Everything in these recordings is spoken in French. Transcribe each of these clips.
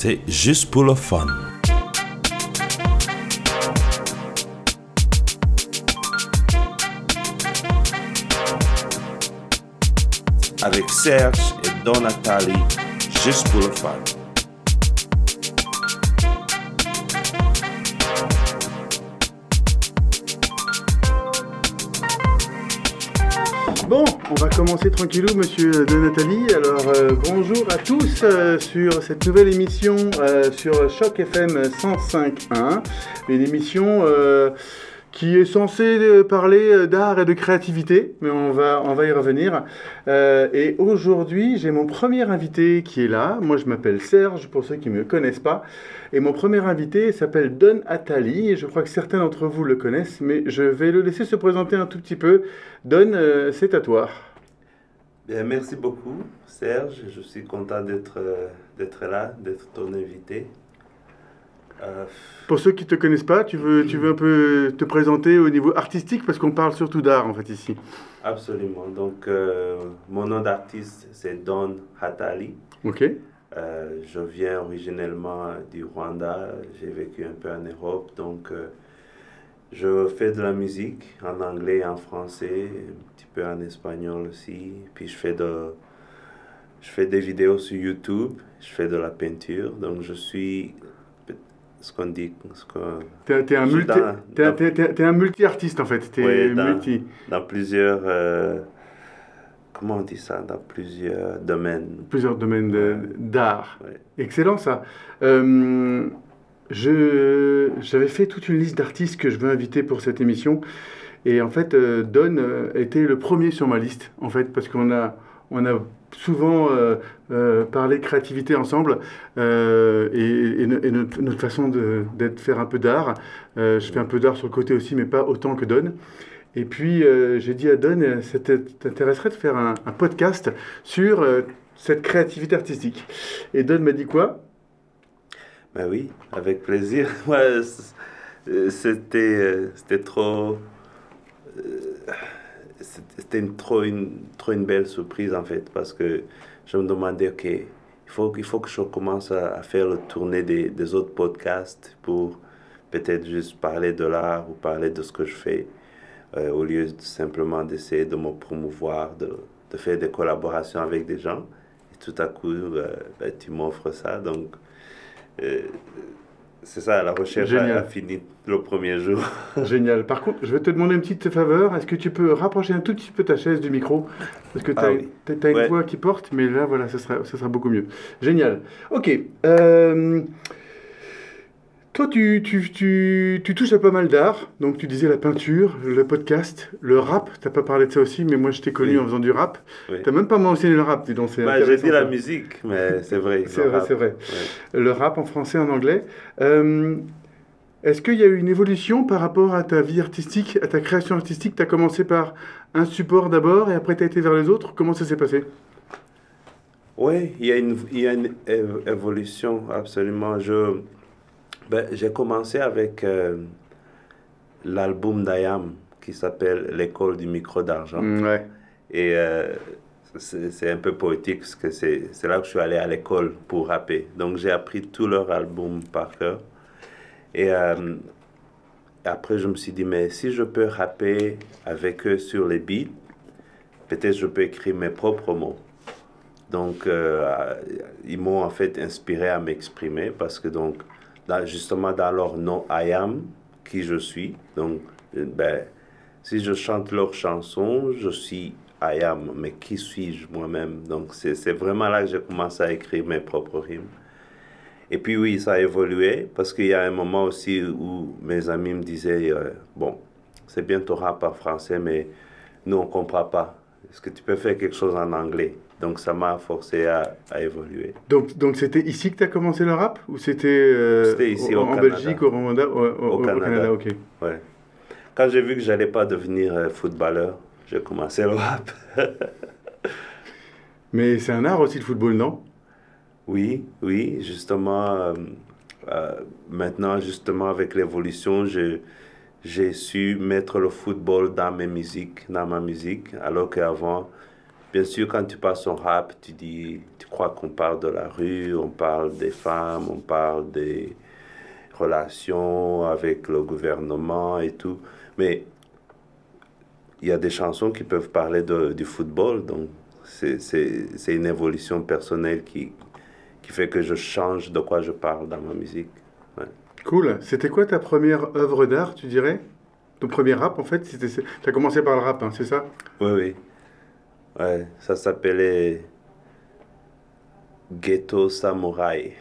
c'est juste pour le fun. Avec Serge et Don Nathalie, juste pour le fun. On va commencer tranquillou, monsieur de Nathalie. Alors, euh, bonjour à tous euh, sur cette nouvelle émission euh, sur Choc FM 105.1. Une émission qui est censée parler d'art et de créativité, mais on va, on va y revenir. Et aujourd'hui, j'ai mon premier invité qui est là. Moi, je m'appelle Serge, pour ceux qui ne me connaissent pas. Et mon premier invité s'appelle Don Attali, et je crois que certains d'entre vous le connaissent, mais je vais le laisser se présenter un tout petit peu. Don, euh, c'est à toi. Bien, merci beaucoup, Serge. Je suis content d'être euh, là, d'être ton invité. Euh, Pour ceux qui ne te connaissent pas, tu veux, tu veux un peu te présenter au niveau artistique, parce qu'on parle surtout d'art en fait ici. absolument. Donc, euh, mon nom d'artiste, c'est Don Hatali. Ok Euh, je viens originellement du Rwanda. J'ai vécu un peu en Europe. Donc, euh, je fais de la musique en anglais en français, un petit peu en espagnol aussi. Puis, je fais, de, je fais des vidéos sur YouTube. Je fais de la peinture. Donc, je suis ce qu'on dit. T'es un, multi, dans- dans- multi-artiste en fait. T'es Oui, multi. dans plusieurs. euh, comment on dit ça Dans plusieurs domaines? Plusieurs domaines de- d'art. Ouais. Excellent ça. Euh, je- J'avais fait toute une liste d'artistes que je veux inviter pour cette émission. Et en fait, euh, Don euh, était le premier sur ma liste, en fait, parce qu'on a, on a souvent euh, euh, parlé créativité ensemble euh, et, et no- et notre, notre façon de, d'être, faire un peu d'art. Je fais un peu d'art sur le côté aussi, mais pas autant que Don. Et puis, euh, j'ai dit à Don, euh, ça t'intéresserait de faire un, podcast sur euh, cette créativité artistique. Et Don m'a dit quoi? Ben oui, avec plaisir. Ouais, euh, c'était, euh, c'était trop. euh, c'était une, trop, une, trop une belle surprise en fait, parce que je me demandais, ok, il faut, il faut que je commence à, à faire le tournée des, des autres podcasts pour peut-être juste parler de l'art ou parler de ce que je fais, euh, au lieu de simplement d'essayer de me promouvoir, de, de faire des collaborations avec des gens. Et tout à coup, euh, ben, tu m'offres ça, donc. euh, c'est ça, la recherche a, a fini le premier jour. Génial. Par contre, je vais te demander une petite faveur. Est-ce que tu peux rapprocher un tout petit peu ta chaise du micro? Parce que tu as, Ah oui. une Ouais. voix qui porte, mais là, voilà, ce sera, ce sera beaucoup mieux. Génial. Ok. Toi, tu, tu, tu, tu touches à pas mal d'art. Donc, tu disais la peinture, le podcast, le rap. Tu n'as pas parlé de ça aussi, mais moi, je t'ai connu Oui. en faisant du rap. Oui. Tu n'as même pas mentionné le rap, dis donc. Bah, j'ai dit la musique, mais c'est vrai. C'est vrai, c'est vrai. ouais. Le rap en français, en anglais. Euh, Est-ce qu'il y a eu une évolution par rapport à ta vie artistique, à ta création artistique? Tu as commencé par un support d'abord et après tu as été vers les autres? Comment ça s'est passé? Oui, il y a une, il y a une évolution, absolument. Je, ben, j'ai commencé avec euh, l'album d'Ayam qui s'appelle L'école du micro d'argent. Mm, Ouais. Et euh, c'est un peu poétique parce que c'est c'est là que je suis allé à l'école pour rapper. Donc j'ai appris tout leur album par cœur. Et euh, après, je me suis dit, mais si je peux rapper avec eux sur les beats, peut-être je peux écrire mes propres mots. Donc, euh, ils m'ont en fait inspiré à m'exprimer parce que, donc, justement, dans leur nom, I am, qui je suis. Donc, euh, ben, si je chante leurs chansons, je suis I am, mais qui suis-je moi-même? Donc, c'est vraiment là que j'ai commencé à écrire mes propres rimes. Et puis oui, ça a évolué parce qu'il y a un moment aussi où mes amis me disaient, euh, bon, c'est bien ton rap en français, mais nous, on ne comprend pas. Est-ce que tu peux faire quelque chose en anglais? Donc ça m'a forcé à, à évoluer. Donc, donc c'était ici que tu as commencé le rap? Ou c'était euh, ici, au- au en Canada. Belgique, au Rwanda au, Canada. ok. Ouais. Quand j'ai vu que j'allais pas devenir euh, footballeur, j'ai commencé le rap. Mais c'est un art aussi le football, non? Oui, oui, justement, euh, maintenant, justement, avec l'évolution, je- j'ai su mettre le football dans mes musiques, dans ma musique, alors qu'avant, bien sûr, quand tu passes en rap, tu dis, tu crois qu'on parle de la rue, on parle des femmes, on parle des relations avec le gouvernement et tout. Mais il y a des chansons qui peuvent parler de, du football, donc c'est une évolution personnelle qui, qui fait que je change de quoi je parle dans ma musique. Cool. C'était quoi ta première œuvre d'art, tu dirais? Ton premier rap, en fait Tu as commencé par le rap, hein, c'est ça? Oui, oui. Ouais, ça s'appelait Ghetto Samurai.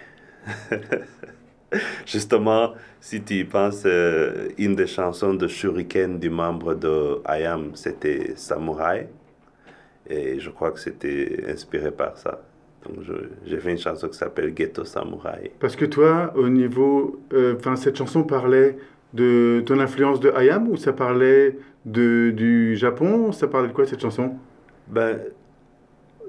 Justement, si tu y penses, euh, une des chansons de Shuriken du membre de IAM, c'était Samurai. Et je crois que c'était inspiré par ça. Donc j'ai fait une chanson qui s'appelle Ghetto Samurai. Parce que toi, au niveau. Euh, enfin, cette chanson parlait de ton influence de IAM ou ça parlait de, du Japon? Ça parlait de quoi cette chanson? Ben,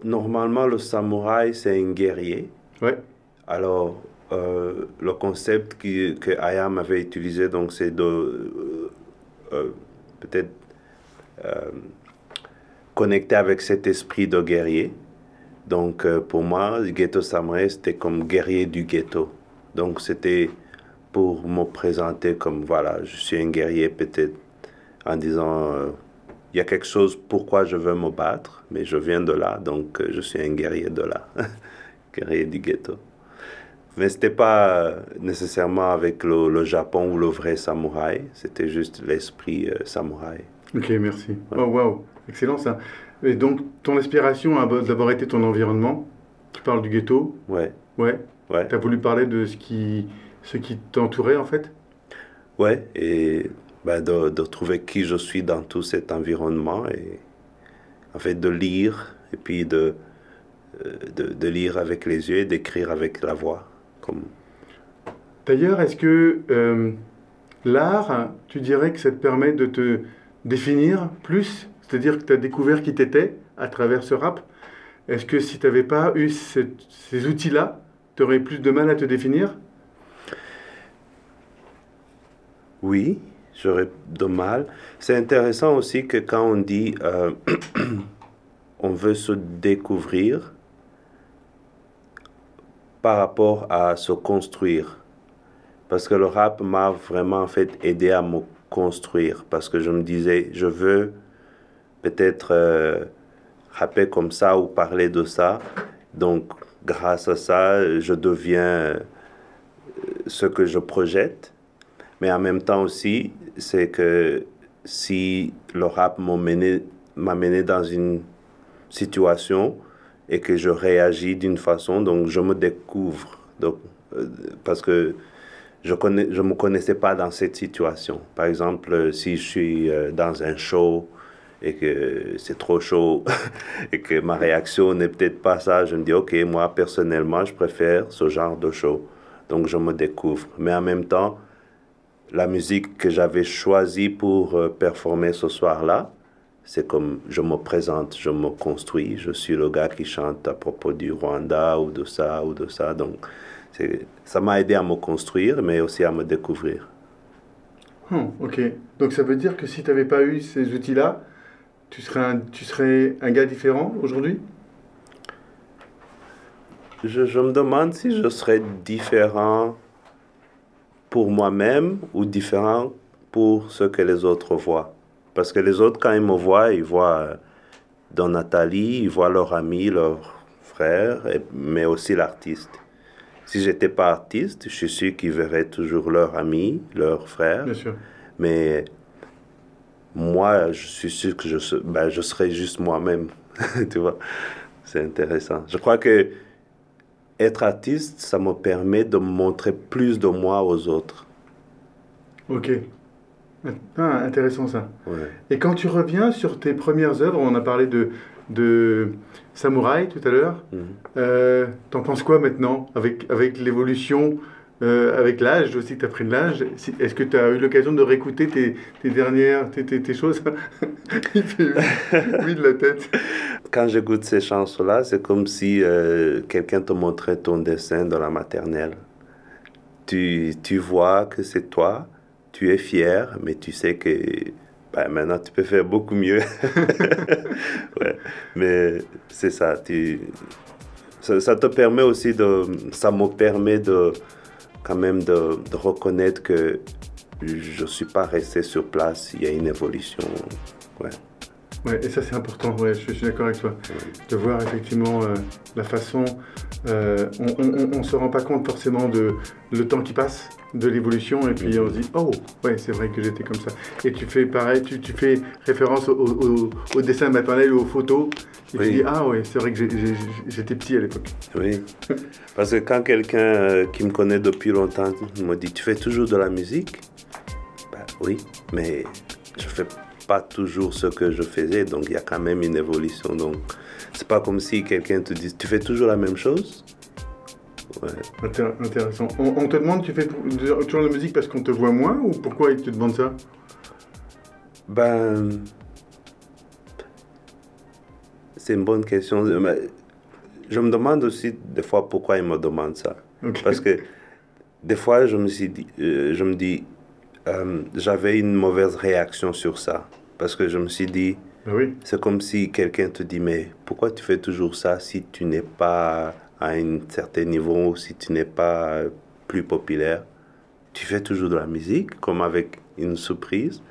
normalement, le samouraï, c'est un guerrier. Ouais. Alors, euh, le concept qui, que IAM avait utilisé, donc, c'est de euh, euh, peut-être connecter avec cet esprit de guerrier. Donc, pour moi, Ghetto Samurai, c'était comme guerrier du ghetto. Donc, c'était pour me présenter comme, voilà, je suis un guerrier peut-être en disant, il y a quelque chose pourquoi je veux me battre, mais je viens de là, donc je suis un guerrier de là, guerrier du ghetto. Mais c'était pas nécessairement avec le, Japon ou le vrai samouraï, c'était juste l'esprit euh, samouraï. Ok, merci. Oh, wow, excellent ça. Et donc, ton inspiration a d'abord été ton environnement. Tu parles du ghetto. Ouais. Ouais. Ouais. Tu as voulu parler de ce qui, ce qui t'entourait en fait? Ouais, et bah, de, de, trouver qui je suis dans tout cet environnement et en fait de lire et puis de, euh, de, de lire avec les yeux et d'écrire avec la voix. D'ailleurs, est-ce que euh, l'art, tu dirais que ça te permet de te définir plus? C'est-à-dire que tu as découvert qui t'étais à travers ce rap Est-ce que si tu n'avais pas eu ces outils-là, tu aurais plus de mal à te définir? Oui, j'aurais de mal. C'est intéressant aussi que quand on dit euh, on veut se découvrir, par rapport à se construire. Parce que le rap m'a vraiment fait aidé à me construire. Parce que je me disais, je veux peut-être euh, rapper comme ça ou parler de ça. Donc, grâce à ça, je deviens euh, ce que je projette. Mais en même temps aussi, c'est que si le rap m'a mené, dans une situation et que je réagis d'une façon, donc je me découvre. Donc, euh, parce que je ne je me connaissais pas dans cette situation. Par exemple, si je suis dans un show et que c'est trop chaud et que ma réaction n'est peut-être pas ça, je me dis, OK, moi personnellement, je préfère ce genre de show. Donc je me découvre. Mais en même temps, la musique que j'avais choisie pour euh, performer ce soir-là, c'est comme je me présente, je me construis, je suis le gars qui chante à propos du Rwanda ou de ça ou de ça. Donc, ça m'a aidé à me construire, mais aussi à me découvrir. Hmm, ok. Donc ça veut dire que si tu n'avais pas eu ces outils-là, tu serais un, tu serais un gars différent aujourd'hui? Je, je me demande si je serais différent pour moi-même ou différent pour ce que les autres voient. Parce que les autres, quand ils me voient, ils voient euh, dans Nathalie, ils voient leur ami, leur frère, mais aussi l'artiste. Si j'étais pas artiste, je suis sûr qu'ils verraient toujours leur ami, leur frère. Bien sûr. Mais moi, je suis sûr que je, ben, je serais juste moi-même. tu vois, c'est intéressant. Je crois que être artiste, ça me permet de montrer plus de moi aux autres. Ok. Ah, intéressant ça. Ouais. Et quand tu reviens sur tes premières œuvres, on a parlé de, de Samouraï tout à l'heure, Mhm. euh, t'en penses quoi maintenant avec, avec l'évolution, euh, avec l'âge aussi tu as pris de l'âge Est-ce que tu as eu l'occasion de réécouter tes, dernières tes, choses? Il oui, de la tête. Quand j'écoute ces chansons-là, c'est comme si euh, quelqu'un te montrait ton dessin dans la maternelle. Tu, tu vois que c'est toi, tu es fier, mais tu sais que ben, maintenant tu peux faire beaucoup mieux. Mais c'est ça, tu, ça, ça, te permet aussi de, ça me permet de, quand même de, reconnaître que je ne suis pas resté sur place, il y a une évolution. Ouais. Ouais, et ça c'est important, ouais, je, suis d'accord avec toi. De voir effectivement euh, la façon, euh, on ne se rend pas compte forcément de le temps qui passe, de l'évolution, et puis on se dit, oh, ouais, c'est vrai que j'étais comme ça. Et tu fais pareil, tu, tu fais référence au, au, dessin maternel ou aux photos, et tu dis, ah ouais, c'est vrai que j'étais petit à l'époque. Oui, parce que quand quelqu'un euh, qui me connaît depuis longtemps me dit, tu fais toujours de la musique? Ben, Oui, mais je fais pas toujours ce que je faisais, donc il y a quand même une évolution. Donc, c'est pas comme si quelqu'un te dit, tu fais toujours la même chose? Ouais. Intéressant. On, te demande, tu fais toujours la musique parce qu'on te voit moins ou pourquoi ils te demandent ça? Ben, c'est une bonne question. Je me demande aussi des fois pourquoi ils me demandent ça. Parce que des fois, je me, suis dit, euh, je me dis, euh, j'avais une mauvaise réaction sur ça. Parce que je me suis dit, oui. c'est comme si quelqu'un te dit, mais pourquoi tu fais toujours ça si tu n'es pas à un certain niveau, si tu n'es pas plus populaire? Tu fais toujours de la musique, comme avec une surprise.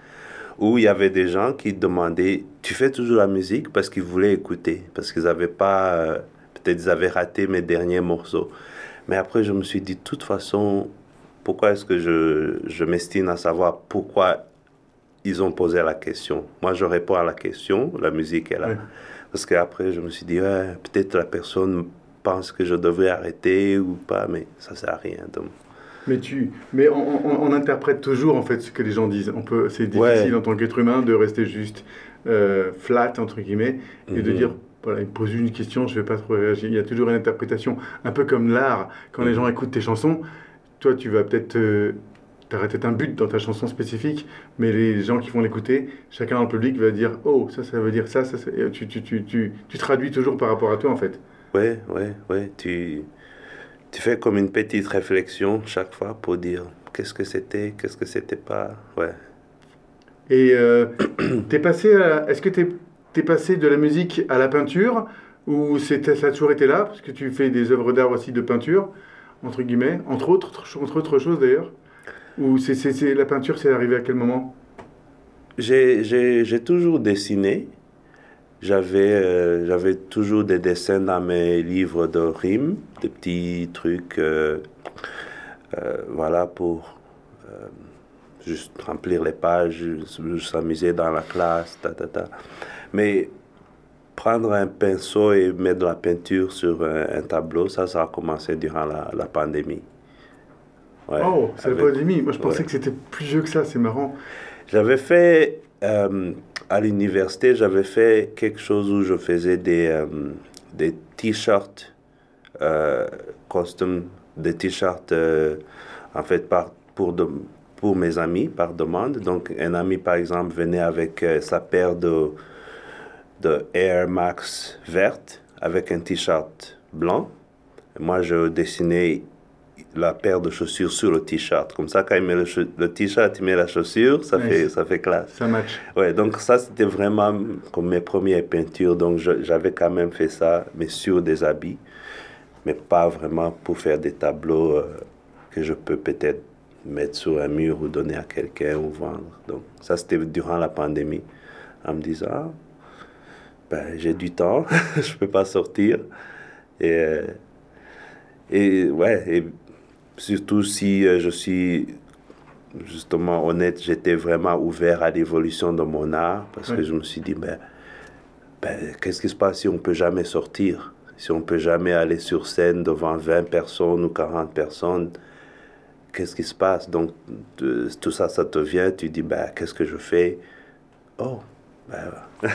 Ou il y avait des gens qui demandaient, tu fais toujours la musique parce qu'ils voulaient écouter, parce qu'ils n'avaient pas, peut-être ils avaient raté mes derniers morceaux. Mais après, je me suis dit, de toute façon, pourquoi est-ce que je, je m'estime à savoir pourquoi ils ont posé la question. Moi, je réponds à la question, la musique est là. Parce qu'après, je me suis dit, peut-être la personne pense que je devrais arrêter ou pas, mais ça sert à rien. Donc. Mais, tu, mais on, interprète toujours en fait ce que les gens disent. On peut, c'est difficile en tant qu'être humain de rester juste euh, flat entre guillemets et de mhm. dire voilà, il me pose une question, je ne vais pas trop réagir. Il y a toujours une interprétation, un peu comme l'art. Quand les mhm. gens écoutent tes chansons, toi, tu vas peut-être euh, tu aurais peut-être un but dans ta chanson spécifique, mais les gens qui vont l'écouter, chacun dans le public va dire Oh, ça, ça veut dire ça, ça, tu, tu, tu, tu, tu traduis toujours par rapport à toi en fait. Oui, oui, oui. Tu, tu fais comme une petite réflexion chaque fois pour dire qu'est-ce que c'était, qu'est-ce que c'était pas. Ouais. Et euh, es passé est-ce que tu es, passé de la musique à la peinture ou ça a toujours été là Parce que tu fais des œuvres d'art aussi de peinture, entre guillemets, entre autres, entre autres choses d'ailleurs? Ou c'est, la peinture, c'est arrivé à quel moment? J'ai, toujours dessiné. J'avais, euh, j'avais toujours des dessins dans mes livres de rimes, des petits trucs, euh, euh, voilà, pour juste remplir les pages, s'amuser dans la classe, ta, ta, ta. Mais prendre un pinceau et mettre de la peinture sur un, tableau, ça, ça a commencé durant la, la pandémie oh, c'est la pandémie. Moi, je pensais que c'était plus vieux que ça. C'est marrant. J'avais fait, euh, à l'université, j'avais fait quelque chose où je faisais des, euh, des t-shirts euh, custom, des t-shirts, en fait, par, pour, de, pour mes amis, par demande. Donc, un ami, par exemple, venait avec sa paire de, de Air Max verte avec un t-shirt blanc. Moi, je dessinais la paire de chaussures sur le t-shirt. Comme ça, quand il met le, t-shirt, il met la chaussure, ça, fait, ça fait classe. Ça match. Ouais, donc ça, c'était vraiment comme mes premières peintures. Donc j'avais quand même fait ça, mais sur des habits, mais pas vraiment pour faire des tableaux euh, que je peux peut-être mettre sur un mur ou donner à quelqu'un ou vendre. Donc ça, c'était durant la pandémie, en me disant, ah, ben, j'ai du temps, je peux pas sortir. Et, euh, et ouais, et Surtout si euh, je suis justement honnête, j'étais vraiment ouvert à l'évolution de mon art parce que je me suis dit, ben, ben, qu'est-ce qui se passe si on ne peut jamais sortir? Si on ne peut jamais aller sur scène devant 20 personnes ou 40 personnes Qu'est-ce qui se passe? Donc, tout ça, ça te vient, tu dis, ben, qu'est-ce que je fais? Oh, ben,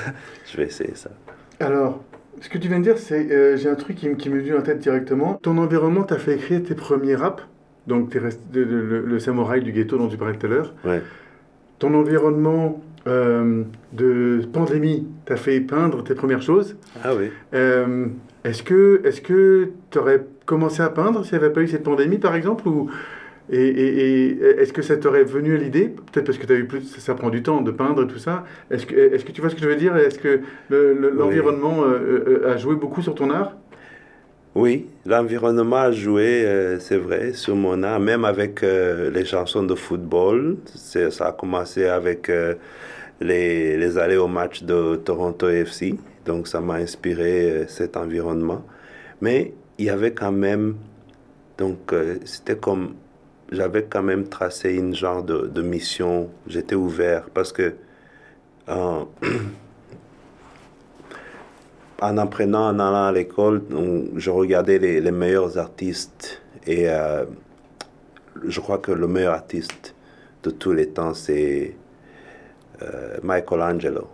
je vais essayer ça. Alors, ce que tu viens de dire, c'est euh, j'ai un truc qui, qui me vient en tête directement. Ton environnement t'a fait écrire tes premiers raps donc le, samouraï du ghetto dont tu parlais tout à l'heure. Ton environnement euh, de pandémie t'a fait peindre tes premières choses. Ah oui. Euh, est-ce que est-ce que tu aurais commencé à peindre s'il n'y avait pas eu cette pandémie, par exemple, ou Et, et- et est-ce que ça t'aurait venu à l'idée? Peut-être parce que tu as eu plus, ça, ça prend du temps de peindre et tout ça. Est-ce que, est-ce que tu vois ce que je veux dire? Est-ce que le- le- l'environnement euh, a joué beaucoup sur ton art? Oui, l'environnement a joué, euh, c'est vrai, sur mon art, même avec euh, les chansons de football. Ça a commencé avec euh, les, les allées au match de Toronto FC. Donc ça m'a inspiré cet environnement. Mais il y avait quand même, donc c'était comme, j'avais quand même tracé une genre de, de mission. J'étais ouvert parce que en, en apprenant, en allant à l'école, je regardais les, les meilleurs artistes et euh, je crois que le meilleur artiste de tous les temps, c'est euh, Michelangelo.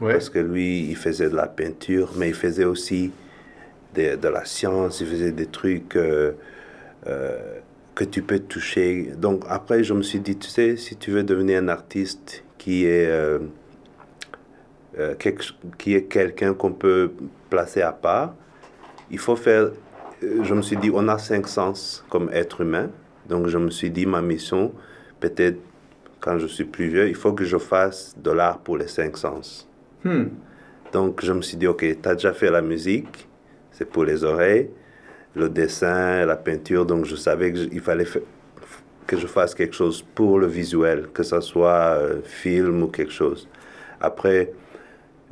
Ouais. Parce que lui, il faisait de la peinture, mais il faisait aussi de, de la science, il faisait des trucs euh, euh, que tu peux toucher. Donc après, je me suis dit, tu sais, si tu veux devenir un artiste qui est, euh, qui est quelqu'un qu'on peut placer à part, il faut faire... euh, Je me suis dit, on a cinq sens comme être humain. Donc je me suis dit, ma mission, peut-être quand je suis plus vieux, il faut que je fasse de l'art pour les cinq sens. Hmm. Donc, je me suis dit, OK, tu as déjà fait la musique, c'est pour les oreilles, le dessin, la peinture, donc je savais qu'il fallait fa- que je fasse quelque chose pour le visuel, que ce soit euh, film ou quelque chose. Après,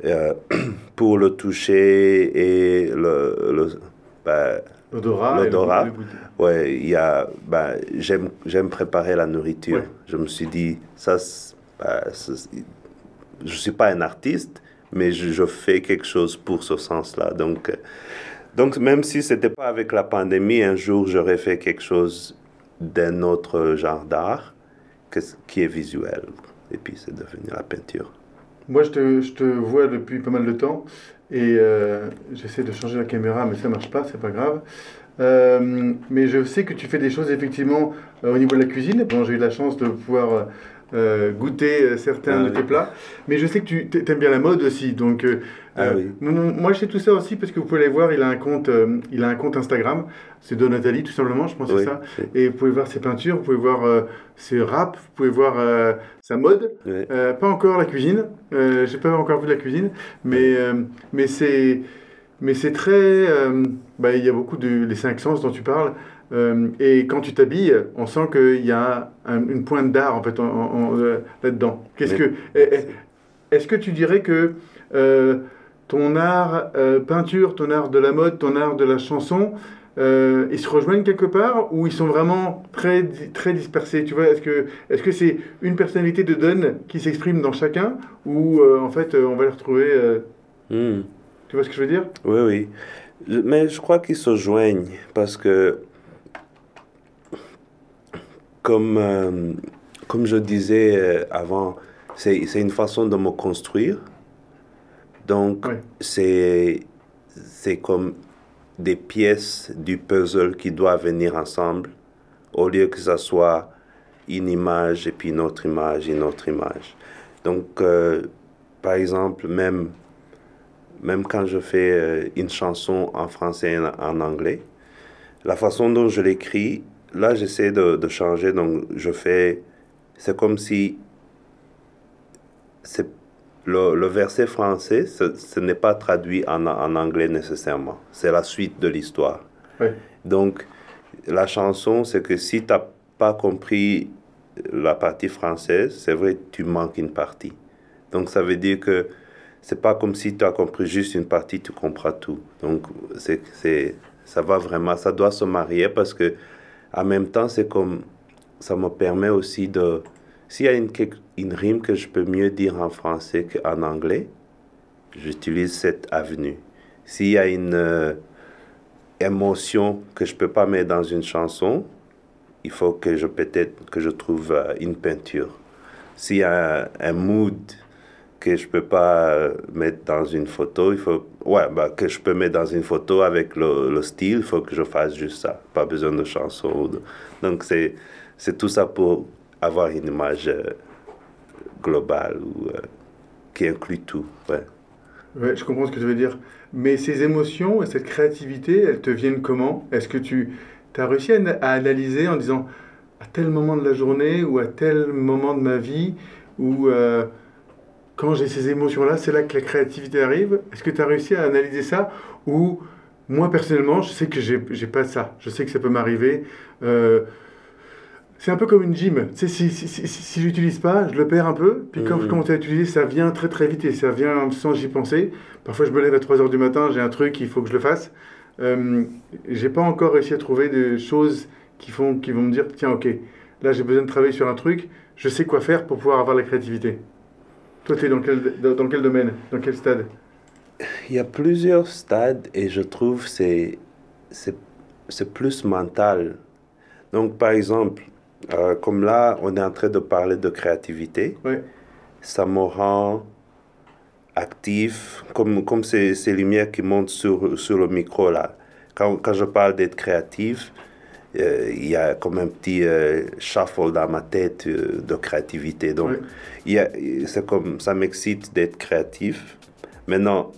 euh, pour le toucher et le... le ben, L'odorat. Ouais, il y a, ben, j'aime, j'aime préparer la nourriture. Ouais. Je me suis dit, ça, c'est- je suis pas un artiste, mais je, je fais quelque chose pour ce sens-là. Donc, euh, donc même si c'était pas avec la pandémie, un jour j'aurais fait quelque chose d'un autre genre d'art qui est visuel. Et puis c'est devenu la peinture. Moi, je te, je te vois depuis pas mal de temps et euh, j'essaie de changer la caméra, mais ça marche pas, c'est pas grave. Euh, mais je sais que tu fais des choses effectivement euh, au niveau de la cuisine. Bon, j'ai eu la chance de pouvoir goûter certains Ah de tes plats, mais je sais que tu aimes bien la mode aussi. Donc, Ah euh, oui. moi, je sais tout ça aussi parce que vous pouvez aller voir. Il a un compte, euh, il a un compte Instagram. C'est Donatali, tout simplement. Je pense que Oui, c'est ça. Et vous pouvez voir ses peintures, vous pouvez voir euh, ses raps, vous pouvez voir sa mode. pas encore la cuisine, euh, j'ai pas encore vu la cuisine, mais, mais c'est mais c'est très. euh, bah, il y a beaucoup de. Les cinq sens dont tu parles, euh, et quand tu t'habilles, on sent qu'il y a un- une pointe d'art en fait là-dedans. Qu'est-ce que. est- Est-ce que tu dirais que euh, ton art euh, peinture, ton art de la mode, ton art de la chanson, euh, ils se rejoignent quelque part ou ils sont vraiment très, très dispersés Tu vois, est-ce que est-ce que c'est une personnalité de Don qui s'exprime dans chacun ou euh, en fait on va les retrouver Hmm. Tu vois ce que je veux dire? Oui, oui. Je- mais je crois qu'ils se joignent parce que, comme, comme je disais avant, c'est c'est une façon de me construire. Donc, c'est c'est comme des pièces du puzzle qui doivent venir ensemble au lieu que ça soit une image et puis une autre image, une autre image. Donc, euh, par exemple, même même quand je fais euh, une chanson en français et en, en anglais, la façon dont je l'écris, là j'essaie de, de changer, donc je fais, c'est comme si c'est le, le verset français, ce, ce n'est pas traduit en, en anglais nécessairement, c'est la suite de l'histoire. Donc la chanson, c'est que si tu n'as pas compris la partie française, c'est vrai, tu manques une partie. Donc ça veut dire que c'est pas comme si tu as compris juste une partie, tu comprends tout. Donc, c'est, c'est, ça va vraiment, ça doit se marier parce que, en même temps, c'est comme, ça me permet aussi de, s'il y a une, une rime que je peux mieux dire en français qu'en anglais, j'utilise cette avenue. S'il y a une euh, émotion que je peux pas mettre dans une chanson, il faut que je, peut-être, que je trouve euh, une peinture. S'il y a un, mood que je peux pas euh, mettre dans une photo, il faut ouais bah, que je peux mettre dans une photo avec le, le style, il faut que je fasse juste ça, pas besoin de chanson. ou de- Donc c'est c'est tout ça pour avoir une image euh, globale ou euh, qui inclut tout. Ouais. Ouais, je comprends ce que tu veux dire. Mais ces émotions et cette créativité, elles te viennent comment? Est-ce que tu as réussi à, ana- à analyser en disant à tel moment de la journée ou à tel moment de ma vie où euh, quand j'ai ces émotions-là, c'est là que la créativité arrive? Est-ce que tu as réussi à analyser ça? Ou moi personnellement, je sais que j'ai pas ça. Je sais que ça peut m'arriver. C'est un peu comme une gym. Tu sais, si, si, si, si je l'utilise pas, je le perds un peu. Puis quand je Mhm. commence à l'utiliser, ça vient très très vite et ça vient sans j'y penser. Parfois, je me lève à 3 heures du matin, j'ai un truc, il faut que je le fasse. Euh, j'ai pas encore réussi à trouver des choses qui, font, qui vont me dire tiens, ok, là j'ai besoin de travailler sur un truc, je sais quoi faire pour pouvoir avoir la créativité. Toi, tu es dans quel, dans, dans quel domaine Dans quel stade? Il y a plusieurs stades et je trouve c'est c'est plus mental. Donc par exemple, euh, comme là, on est en train de parler de créativité, ça me rend actif, comme comme ces, ces lumières qui montent sur sur le micro là. Quand, quand je parle d'être créatif, euh, il y a comme un petit euh, shuffle dans ma tête euh, de créativité. Donc a- c'est comme ça m'excite d'être créatif. Maintenant,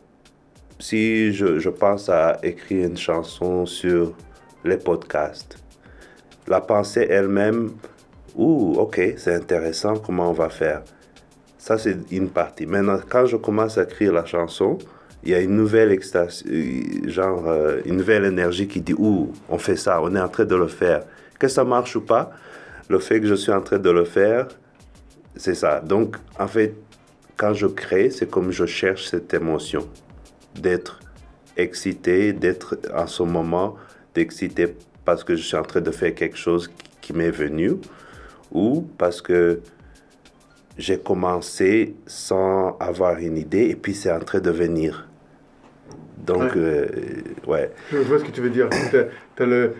si je, je pense à écrire une chanson sur les podcasts, la pensée elle-même, ouh, ok, c'est intéressant, comment on va faire? Ça, c'est une partie. Maintenant, quand je commence à écrire la chanson, il y a une nouvelle euh, genre euh, une nouvelle énergie qui dit, ouh, on fait ça, on est en train de le faire. Que ça marche ou pas, le fait que je suis en train de le faire, c'est ça. Donc, en fait, quand je crée, c'est comme je cherche cette émotion d'être excité, d'être en ce moment, d'excité parce que je suis en train de faire quelque chose qui, m'est venu ou parce que j'ai commencé sans avoir une idée et puis c'est en train de venir. Donc, Ouais. euh, ouais. Je vois ce que tu veux dire. Le...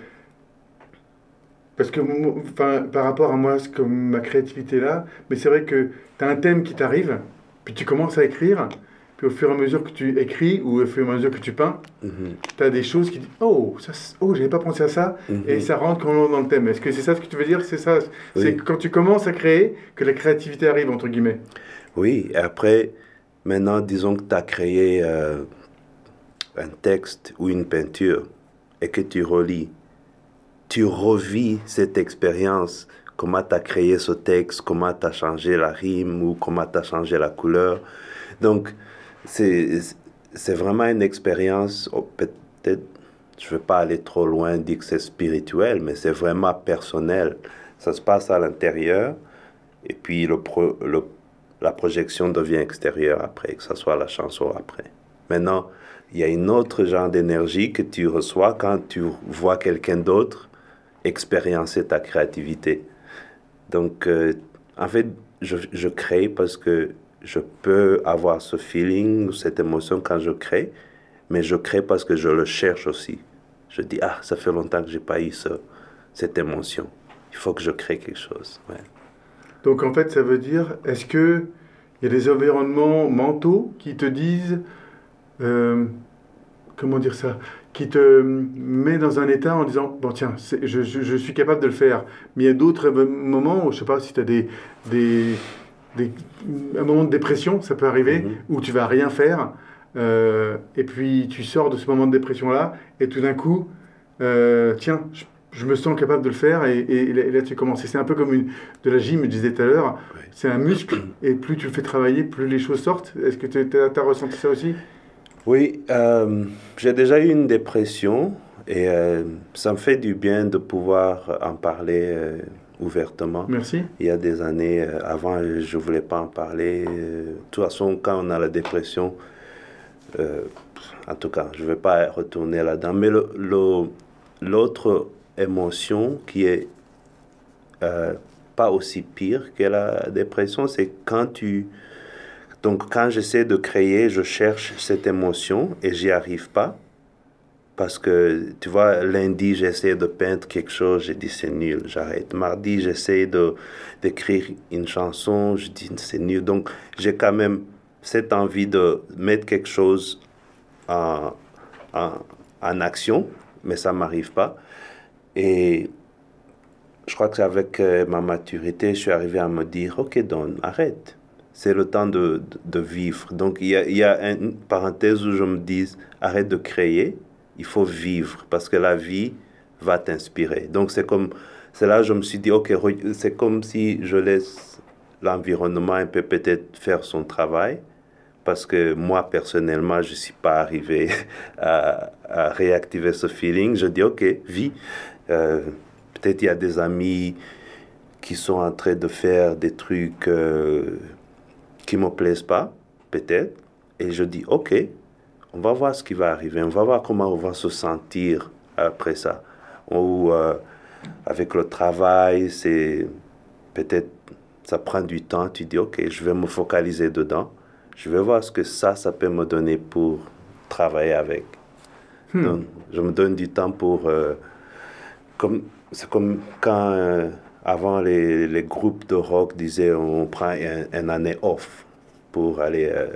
Parce que par rapport à moi, c'est comme ma créativité là, mais c'est vrai que tu as un thème qui t'arrive, puis tu commences à écrire, puis au fur et à mesure que tu écris ou au fur et à mesure que tu peins, Mhm, tu as des choses qui disent Oh, ça, oh j'avais pas pensé à ça, mhm. et ça rentre quand même dans le thème. Est-ce que c'est ça ce que tu veux dire? C'est ça C'est Oui. quand tu commences à créer que la créativité arrive, entre guillemets. Oui, et après, maintenant, disons que tu as créé euh, un texte ou une peinture et que tu relis. Tu revis cette expérience, comment tu as créé ce texte, comment tu as changé la rime? Ou comment tu as changé la couleur? Donc, c'est vraiment une expérience, oh, peut-être, je ne veux pas aller trop loin, dire que c'est spirituel, mais c'est vraiment personnel. Ça se passe à l'intérieur et puis le pro- le la projection devient extérieure après, que ce soit la chanson après. Maintenant, il y a une autre genre d'énergie que tu reçois quand tu vois quelqu'un d'autre expériencer ta créativité. Donc, euh, en fait, je, je crée parce que je peux avoir ce feeling, cette émotion quand je crée, mais je crée parce que je le cherche aussi. Je dis, ah, ça fait longtemps que j'ai pas eu ce- cette émotion. Il faut que je crée quelque chose. Donc en fait, ça veut dire, est-ce que il y a des environnements mentaux qui te disent, euh, comment dire ça, qui te met dans un état en disant, bon tiens, je, suis capable de le faire. Mais il y a d'autres moments où, je sais pas si tu as des, des- un moment de dépression, ça peut arriver, Mhm. où tu vas rien faire, euh, et puis tu sors de ce moment de dépression-là, et tout d'un coup, euh, tiens, je, je me sens capable de le faire, et, et- et là tu commences. C'est un peu comme une, de la gym, je disais tout à l'heure, c'est un muscle, et plus tu le fais travailler, plus les choses sortent. Est-ce que tu as, ressenti ça aussi? Oui, euh, j'ai déjà eu une dépression et ça me fait du bien de pouvoir en parler ouvertement. Merci. Il y a des années, euh, avant, je ne voulais pas en parler. Euh, De toute façon, quand on a la dépression, euh, en tout cas, je ne vais pas retourner là-dedans. Mais l'autre émotion qui est euh, pas aussi pire que la dépression, c'est quand tu... Donc, quand j'essaie de créer, je cherche cette émotion et j'y arrive pas. Parce que, tu vois, lundi, j'essaie de peindre quelque chose, j'ai dit c'est nul, j'arrête. Mardi, j'essaie d'écrire une chanson, je dis c'est nul. Donc, j'ai quand même cette envie de mettre quelque chose en, en, en action, mais ça ne m'arrive pas. Et je crois que avec euh, ma maturité, je suis arrivé à me dire, OK, Don, arrête. C'est le temps de, de, de vivre. Donc, il y a, il y a une parenthèse où je me dis, arrête de créer, il faut vivre, parce que la vie va t'inspirer. Donc, c'est comme, c'est là que je me suis dit, ok, c'est comme si je laisse l'environnement un peu peut-être faire son travail parce que moi, personnellement, je ne suis pas arrivé à, réactiver ce feeling. Je dis, OK, vis. Euh, peut-être il y a des amis qui sont en train de faire des trucs euh, qui ne me plaisent pas, peut-être. Et je dis, OK, on va voir ce qui va arriver. On va voir comment on va se sentir après ça. Ou euh, avec le travail, c'est peut-être ça prend du temps. Tu dis, OK, je vais me focaliser dedans je vais voir ce que ça, ça peut me donner pour travailler avec. Hmm. Donc, je me donne du temps pour... Euh, comme, c'est comme quand, euh, avant, les, les, groupes de rock disaient on prend un, année off pour aller, euh,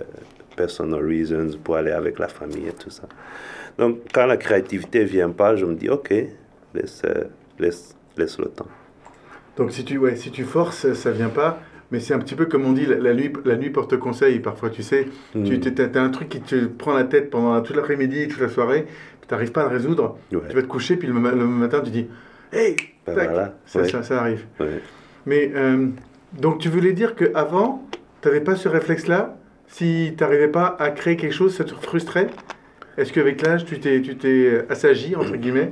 personal reasons, pour aller avec la famille et tout ça. Donc, quand la créativité vient pas, je me dis, OK, laisse, laisse, laisse le temps. Donc, si tu, ouais, si tu forces, ça vient pas. Mais c'est un petit peu comme on dit, la, nuit, la nuit porte conseil. Parfois, tu sais, tu hmm. as, un truc qui te prend la tête pendant toute l'après-midi, toute la soirée, tu n'arrives pas à le résoudre. Tu vas te coucher, puis le, matin, tu dis Hey ben ça, ça, arrive. Mais euh, donc, tu voulais dire qu'avant, tu n'avais pas ce réflexe-là? Si tu n'arrivais pas à créer quelque chose, ça te frustrait? Est-ce qu'avec l'âge, tu t'es, tu t'es assagi, entre guillemets?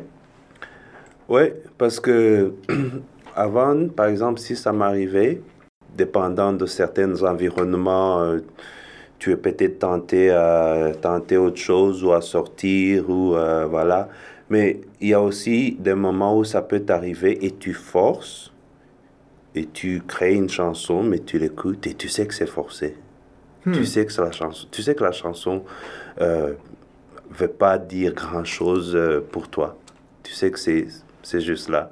Oui, parce que avant, par exemple, si ça m'arrivait, dépendant de certains environnements, euh, tu es peut-être tenté à tenter autre chose ou à sortir ou euh, voilà. Mais il y a aussi des moments où ça peut t'arriver et tu forces et tu crées une chanson, mais tu l'écoutes et tu sais que c'est forcé. Hmm. Tu sais que la chanson. Tu sais que la chanson euh, veut pas dire grand chose euh, pour toi. Tu sais que c'est c'est juste là.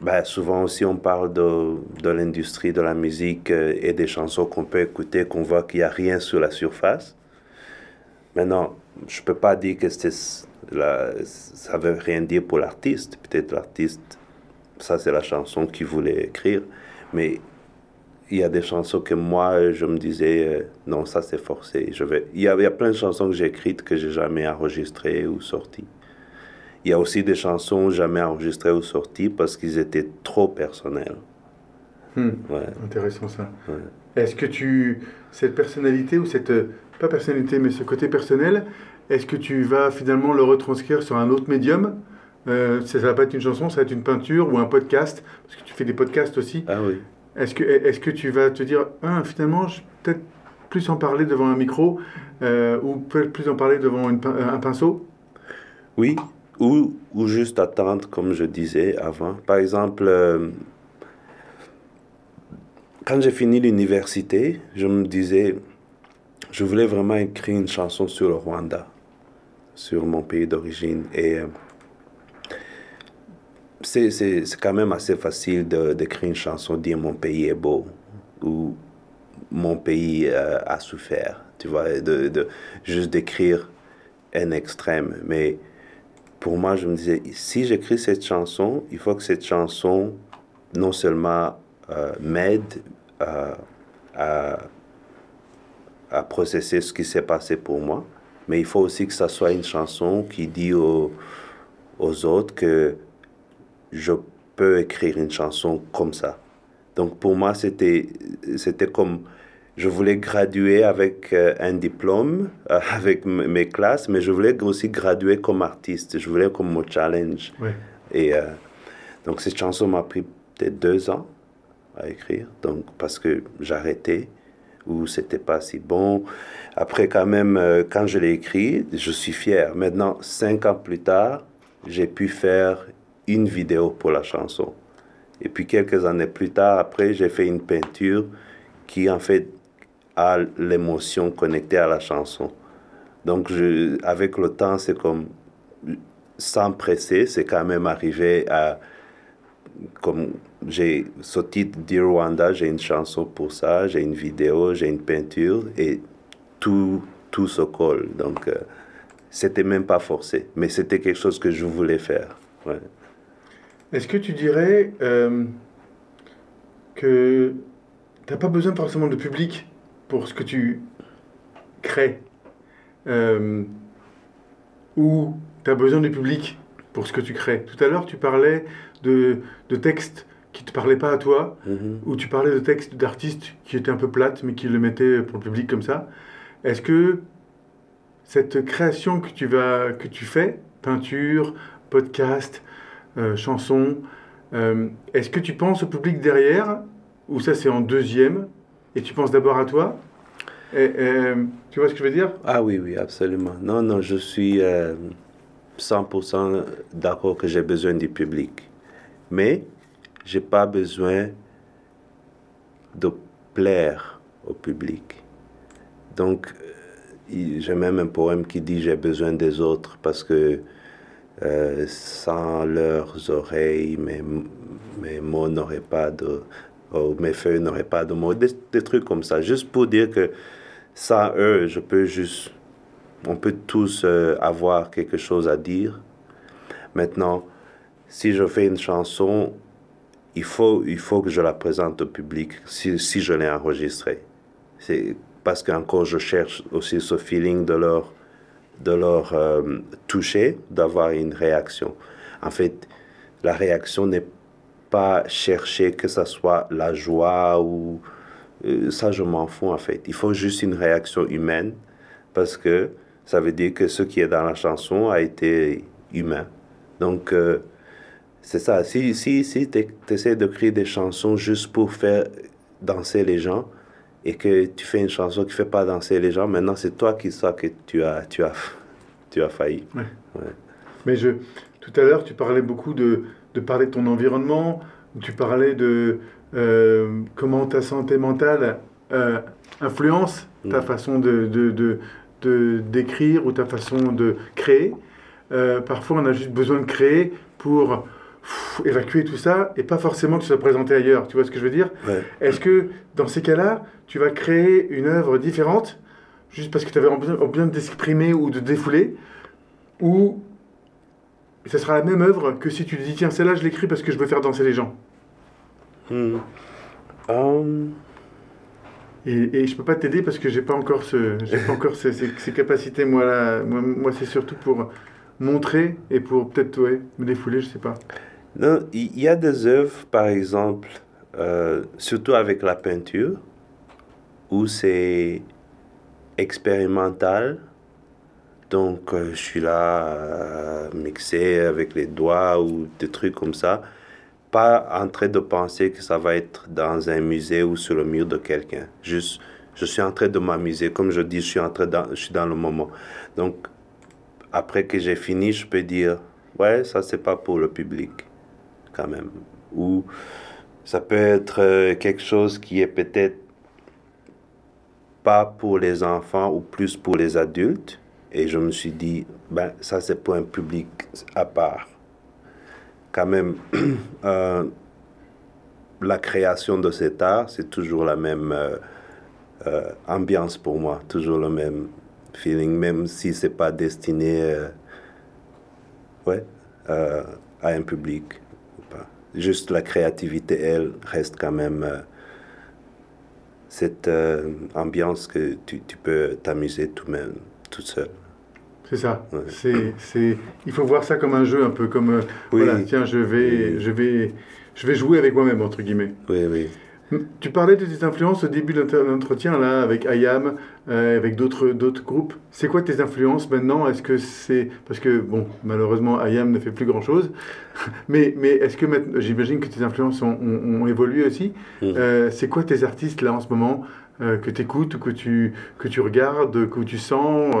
Ben, souvent aussi, on parle de, de l'industrie de la musique euh, et des chansons qu'on peut écouter, qu'on voit qu'il n'y a rien sur la surface. Maintenant, je ne peux pas dire que la, ça veut rien dire pour l'artiste. Peut-être l'artiste, ça c'est la chanson qu'il voulait écrire. Mais il y a des chansons que moi, je me disais, euh, non, ça c'est forcé. Je vais... il, y a, il y a plein de chansons que j'ai écrites que j'ai jamais enregistrées ou sorties. Il y a aussi des chansons jamais enregistrées ou sorties parce qu'ils étaient trop personnels. Hmm. Intéressant ça. Est-ce que tu, cette personnalité ou cette, pas personnalité, mais ce côté personnel, est-ce que tu vas finalement le retranscrire sur un autre médium? Euh, Ça va pas être une chanson, ça va être une peinture ou un podcast, parce que tu fais des podcasts aussi. Ah oui. Est-ce que, est que tu vas te dire, ah, finalement, je peut-être plus en parler devant un micro euh, ou peut-être plus en parler devant un pinceau? Oui, ou, ou juste attendre, comme je disais avant. Par exemple, euh, quand j'ai fini l'université, je me disais, je voulais vraiment écrire une chanson sur le Rwanda, sur mon pays d'origine. Et euh, c'est quand même assez facile d'écrire une chanson, dire mon pays est beau ou mon pays euh, a souffert, tu vois, de, de juste d'écrire un extrême. Mais pour moi, je me disais, si j'écris cette chanson, il faut que cette chanson non seulement euh, m'aide à, à, processer ce qui s'est passé pour moi, mais il faut aussi que ça soit une chanson qui dit aux, aux autres que je peux écrire une chanson comme ça. Donc pour moi, c'était, c'était comme je voulais graduer avec euh, un diplôme, euh, avec mes classes, mais je voulais aussi graduer comme artiste. Je voulais comme mon challenge. Et euh, donc cette chanson m'a pris peut-être deux ans à écrire, donc parce que j'arrêtais ou c'était pas si bon. Après, quand même, quand je l'ai écrit, je suis fier. Maintenant, cinq ans plus tard, j'ai pu faire une vidéo pour la chanson. Et puis quelques années plus tard, après, j'ai fait une peinture qui en fait à l'émotion connectée à la chanson. Donc, je, avec le temps, c'est comme, sans presser, c'est quand même arrivé à, comme j'ai ce titre Dear Rwanda, j'ai une chanson pour ça, j'ai une vidéo, j'ai une peinture, et tout, tout se colle. Donc, euh, c'était même pas forcé, mais c'était quelque chose que je voulais faire. Est-ce que tu dirais euh, que tu n'as pas besoin forcément de public pour ce que tu crées euh, Ou tu as besoin du public pour ce que tu crées? Tout à l'heure, tu parlais de, de textes qui ne te parlaient pas à toi, Mhm. ou tu parlais de textes d'artistes qui étaient un peu plates, mais qui le mettaient pour le public comme ça. Est-ce que cette création que tu, vas, que tu fais, peinture, podcast, euh, chanson, euh, est-ce que tu penses au public derrière, ou ça c'est en deuxième, et tu penses d'abord à toi? Et, euh, Tu vois ce que je veux dire? Ah oui, oui, absolument. Non, non, je suis euh, 100% d'accord que j'ai besoin du public. Mais j'ai pas besoin de plaire au public. Donc, j'ai même un poème qui dit j'ai besoin des autres parce que euh, sans leurs oreilles, mes, mes mots n'auraient pas de... ou mes feuilles n'auraient pas de mots. Des, des trucs comme ça. Juste pour dire que sans eux, je peux juste... On peut tous euh, avoir quelque chose à dire. Maintenant, si je fais une chanson, il faut, il faut que je la présente au public si, si je l'ai enregistrée. C'est parce qu'encore je cherche aussi ce feeling de leur, de leur euh, toucher, d'avoir une réaction. En fait, la réaction n'est pas chercher que ça soit la joie ou euh, ça je m'en fous en fait. Il faut juste une réaction humaine parce que ça veut dire que ce qui est dans la chanson a été humain. Donc euh, c'est ça. Si, si, si tu essaies de créer des chansons juste pour faire danser les gens et que tu fais une chanson qui ne fait pas danser les gens, maintenant c'est toi qui sais que tu as, tu as, tu as failli. Ouais. Ouais. Mais je, tout à l'heure, tu parlais beaucoup de, de parler de ton environnement, tu parlais de euh, comment ta santé mentale euh, influence ta Mm. façon de, de, de, de- d'écrire ou ta façon de créer. Euh, parfois, on a juste besoin de créer pour pff, évacuer tout ça et pas forcément que ce soit présenté ailleurs. Tu vois ce que je veux dire Ouais. Est-ce que dans ces cas-là, tu vas créer une œuvre différente juste parce que tu avais besoin, d'exprimer ou de défouler Ou ce sera la même œuvre que si tu te dis tiens, celle-là, je l'écris parce que je veux faire danser les gens Hmm. Um, Et, et je peux pas t'aider parce que j'ai pas encore ce, j'ai pas encore ces, ces- ces capacités moi là. Moi, moi, c'est surtout pour montrer et pour peut-être ouais, me défouler, je sais pas. Non, il y a des œuvres, par exemple, euh, surtout avec la peinture, où c'est expérimental. Donc, euh, je suis là à mixer avec les doigts ou des trucs comme ça. Pas en train de penser que ça va être dans un musée ou sur le mur de quelqu'un. Juste, je suis en train de m'amuser. Comme je dis, je suis, en train dans, je suis dans le moment. Donc, après que j'ai fini, je peux dire, ouais, ça, c'est pas pour le public quand même. Ou ça peut être euh, quelque chose qui est peut-être pas pour les enfants ou plus pour les adultes. Et je me suis dit, ben, ça c'est pour un public à part. Quand même, euh, la création de cet art, c'est toujours la même euh, ambiance pour moi, toujours le même feeling, même si c'est pas destiné ouais, à un public. Juste la créativité, elle, reste quand même euh, cette euh, ambiance que tu, tu peux t'amuser tout seul. C'est ça. Ouais. C'est, c'est, il faut voir ça comme un jeu, un peu comme euh, Oui. voilà, tiens, je vais, Oui. je vais, je vais jouer avec moi-même entre guillemets. Oui, oui. Tu parlais de tes influences au début de notre entretien là avec IAM, euh, avec d'autres d'autres groupes. C'est quoi tes influences maintenant? Est-ce que c'est parce que bon malheureusement IAM ne fait plus grand chose, mais mais est-ce que maintenant j'imagine que tes influences ont, ont- ont évolué aussi. Mm. Euh, c'est quoi tes artistes là en ce moment euh, que tu écoutes ou que tu que tu regardes, que tu sens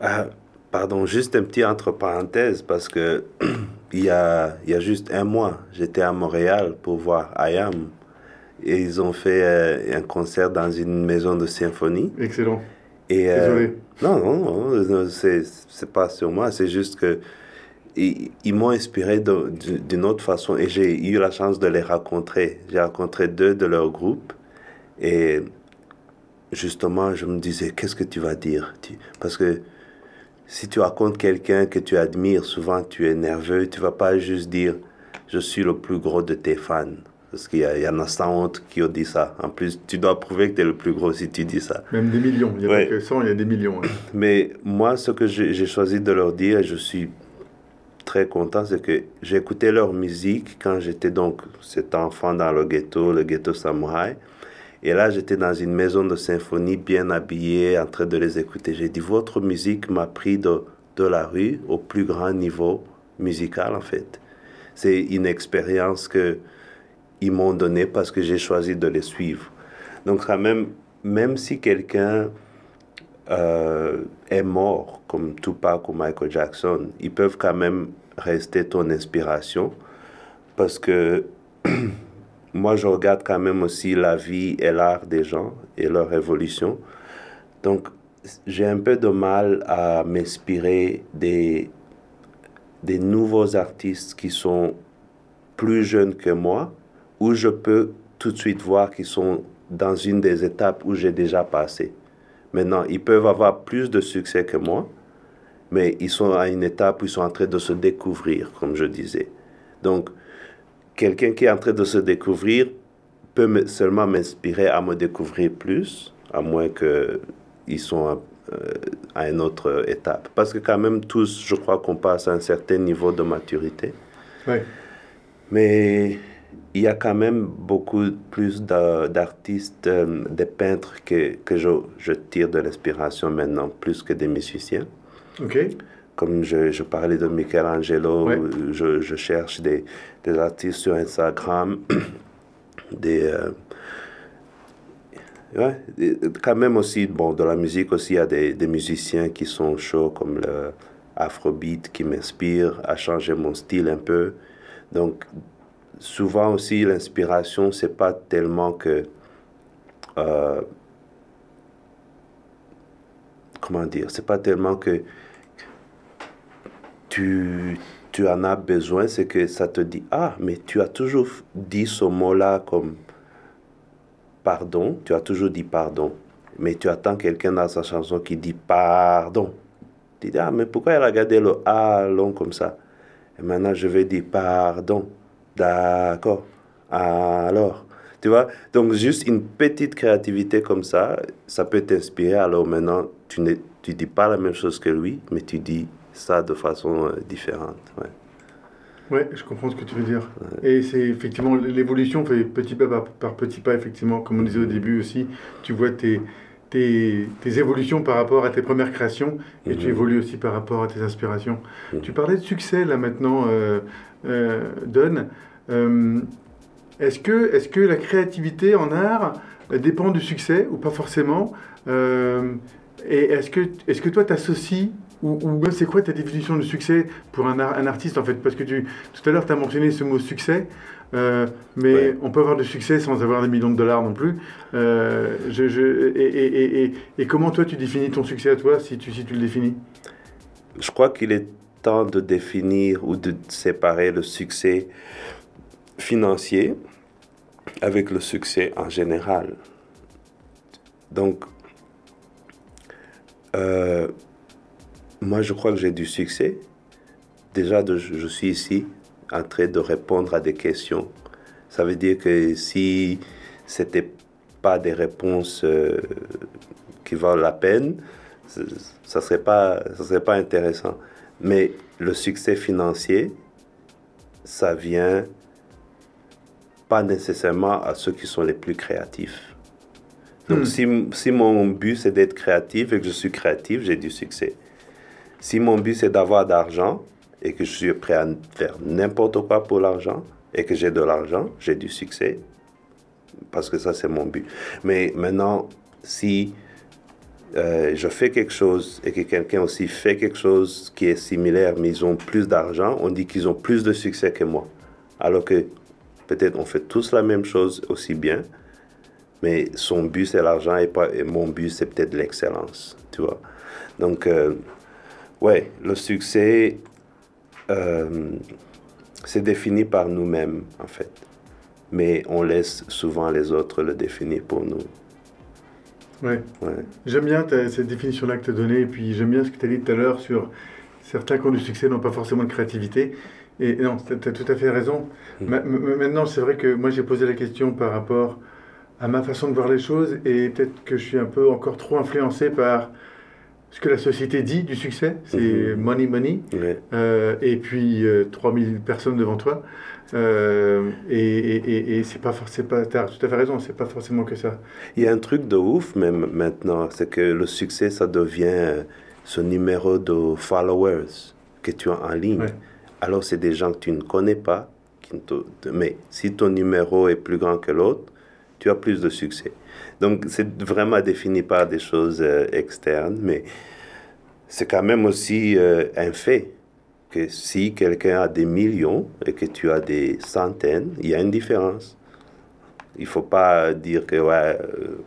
Ah, pardon, juste un petit entre parenthèses parce que il y a, il y a juste un mois, j'étais à Montréal pour voir IAM et ils ont fait euh, un concert dans une maison de symphonie. Excellent. Et, euh, Désolé. non, non, non, c'est, pas sur moi, c'est juste que ils, ils m'ont inspiré d'une autre façon et j'ai eu la chance de les rencontrer. J'ai rencontré deux de leur groupe et justement, je me disais, qu'est-ce que tu vas dire? Parce que si tu racontes quelqu'un que tu admires, souvent tu es nerveux, tu vas pas juste dire, je suis le plus gros de tes fans. Parce qu'il y, y en a sans honte qui ont dit ça. En plus, tu dois prouver que tu es le plus gros si tu dis ça. Même des millions. Il n'y a Ouais. que 100, il y a des millions. hein. Mais moi, ce que j'ai j'ai choisi de leur dire, et je suis très content, c'est que j'écoutais leur musique quand j'étais donc cet enfant dans le ghetto, le ghetto samouraï. Et là, j'étais dans une maison de symphonie, bien habillé, en train de les écouter. J'ai dit, votre musique m'a pris de, de la rue au plus grand niveau musical, en fait. C'est une expérience que ils m'ont donnée parce que j'ai choisi de les suivre. Donc, quand même, même si quelqu'un euh, est mort, comme Tupac ou Michael Jackson, ils peuvent quand même rester ton inspiration parce que moi, je regarde quand même aussi la vie et l'art des gens et leur évolution. Donc, j'ai un peu de mal à m'inspirer des, des nouveaux artistes qui sont plus jeunes que moi, où je peux tout de suite voir qu'ils sont dans une des étapes où j'ai déjà passé. Maintenant, ils peuvent avoir plus de succès que moi, mais ils sont à une étape où ils sont en train de se découvrir, comme je disais. Donc, quelqu'un qui est en train de se découvrir peut seulement m'inspirer à me découvrir plus, à moins qu'ils sont euh, à, une autre étape. Parce que quand même, tous, je crois qu'on passe à un certain niveau de maturité. Oui. Mais il y a quand même beaucoup plus d'artistes, euh, des peintres que, que je, je tire de l'inspiration maintenant, plus que des musiciens. OK comme je, parlais de Michelangelo, je, je, cherche des, des, artistes sur Instagram, des... Euh, ouais, quand même aussi, bon, dans la musique aussi, il y a des, des musiciens qui sont chauds, comme le Afrobeat, qui m'inspire à changer mon style un peu. Donc, souvent aussi, l'inspiration, c'est pas tellement que... Euh, comment dire, c'est pas tellement que tu, tu en as besoin, c'est que ça te dit, ah, mais tu as toujours dit ce mot-là comme pardon, tu as toujours dit pardon, mais tu attends quelqu'un dans sa chanson qui dit pardon. Tu dis, ah, mais pourquoi elle a gardé le A long comme ça? Et maintenant, je vais dire pardon. D'accord. Alors, tu vois Donc, juste une petite créativité comme ça, ça peut t'inspirer. Alors maintenant, tu ne tu dis pas la même chose que lui, mais tu dis ça de façon euh, différente. Ouais. Ouais, je comprends ce que tu veux dire. Et c'est effectivement l'évolution fait petit pas par, petit pas, effectivement, comme on disait au début aussi. Tu vois tes, tes, tes évolutions par rapport à tes premières créations et tu mhm. évolues aussi par rapport à tes inspirations. Mhm. Tu parlais de succès là maintenant, euh, euh Don. Euh, est-ce que, est que la créativité en art dépend du succès ou pas forcément Et est-ce que, est que toi, tu associes ou, c'est quoi ta définition de succès pour un, un artiste en fait? Parce que tu, tout à l'heure, tu as mentionné ce mot succès, euh, mais on peut avoir du succès sans avoir des millions de dollars non plus. Euh, je, je, et, et, et, comment toi tu définis ton succès à toi, si tu, si tu le définis? Je crois qu'il est temps de définir ou de séparer le succès financier avec le succès en général. Donc, euh, moi, je crois que j'ai du succès. Déjà, je suis ici en train de répondre à des questions. Ça veut dire que si c'était pas des réponses euh, qui valent la peine, ça serait serait pas intéressant. Mais le succès financier, ça vient pas nécessairement à ceux qui sont les plus créatifs. Donc, hmm. si, si mon but c'est d'être créatif et que je suis créatif, j'ai du succès. Si mon but c'est d'avoir d'argent et que je suis prêt à faire n'importe quoi pour l'argent et que j'ai de l'argent, j'ai du succès. Parce que ça, c'est mon but. Mais maintenant, si euh, je fais quelque chose et que quelqu'un aussi fait quelque chose qui est similaire, mais ils ont plus d'argent, on dit qu'ils ont plus de succès que moi. Alors que peut-être on fait tous la même chose aussi bien, mais son but c'est l'argent et, et mon but c'est peut-être l'excellence, tu vois. Donc, euh, oui, le succès, euh, c'est défini par nous-mêmes, en fait. Mais on laisse souvent les autres le définir pour nous. Ouais. ouais. J'aime bien cette définition-là que tu as donnée, et puis j'aime bien ce que tu as dit tout à l'heure sur certains qui ont du succès n'ont pas forcément de créativité. Et non, tu as tout à fait raison. Mm. Maintenant, c'est vrai que moi j'ai posé la question par rapport à ma façon de voir les choses, et peut-être que je suis un peu encore trop influencé par ce que la société dit du succès, c'est Mhm. money, money, Ouais. euh, et puis euh, 3000 personnes devant toi. Euh, et et, et, c'est pas forcément, tu as tout à fait raison, c'est pas forcément que ça. Il y a un truc de ouf même maintenant, c'est que le succès, ça devient euh, ce numéro de followers que tu as en ligne. Ouais. Alors, c'est des gens que tu ne connais pas, qui ne te- mais si ton numéro est plus grand que l'autre, tu as plus de succès. Donc, c'est vraiment défini par des choses euh, externes, mais c'est quand même aussi euh, un fait que si quelqu'un a des millions et que tu as des centaines, il y a une différence. Il faut pas dire que ouais, euh,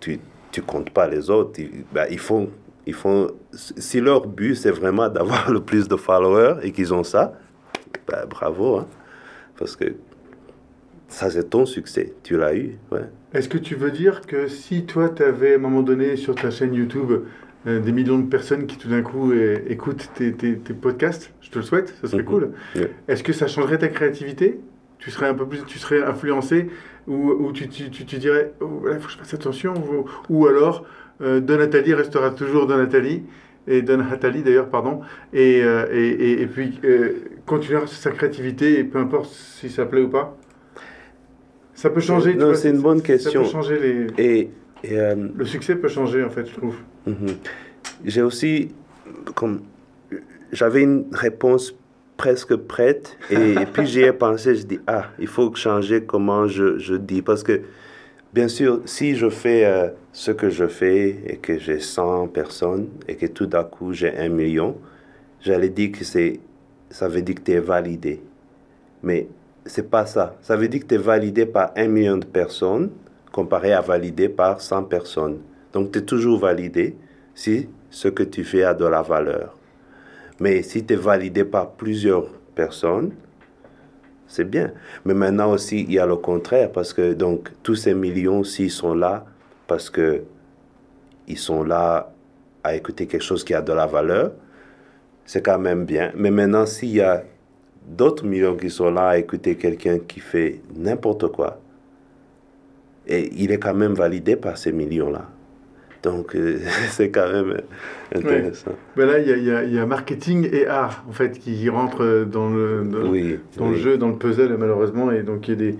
tu tu comptes pas les autres. Ben, ils font ils font si leur but c'est vraiment d'avoir le plus de followers et qu'ils ont ça, ben, bravo hein, parce que ça c'est ton succès, tu l'as eu. Est-ce que tu veux dire que si toi, tu avais à un moment donné sur ta chaîne YouTube euh, des millions de personnes qui tout d'un coup euh, écoutent tes, tes- tes podcasts, je te le souhaite, ça serait Mhm. cool. Est-ce que ça changerait ta créativité? Tu serais un peu plus, tu serais influencé ou, ou tu, tu, tu, tu dirais, oh, il faut que je fasse attention ou, ou alors euh, Don restera toujours Don Nathalie et Don Hatali d'ailleurs, pardon, et, euh, et, et, et puis euh, continuera sa créativité et peu importe si ça plaît ou pas. Ça peut changer. Non, c'est une ça- bonne Ça question. peut changer les. Et, et, euh, Le succès peut changer, en fait, je trouve. Mhm. J'ai aussi, comme, j'avais une réponse presque prête et, et puis j'y ai pensé, je dis, ah, il faut changer comment je, je dis. Parce que, bien sûr, si je fais euh, ce que je fais et que j'ai 100 personnes et que tout d'un coup j'ai un million, j'allais dire que c'est, ça veut dire que tu es validé. Mais c'est pas ça. Ça veut dire que tu es validé par un million de personnes comparé à validé par 100 personnes. Donc tu es toujours validé si ce que tu fais a de la valeur. Mais si tu es validé par plusieurs personnes, c'est bien. Mais maintenant aussi, il y a le contraire, parce que donc tous ces millions, s'ils sont là, parce que ils sont là à écouter quelque chose qui a de la valeur, c'est quand même bien. Mais maintenant, s'il y a d'autres millions qui sont là à écouter quelqu'un qui fait n'importe quoi, et il est quand même validé par ces millions-là. Donc, euh, c'est quand même intéressant. Ben là, il y y y a marketing et art, en fait, qui rentrent dans le, dans, Oui, dans le oui. jeu, dans le puzzle, malheureusement. Et donc, il y a des.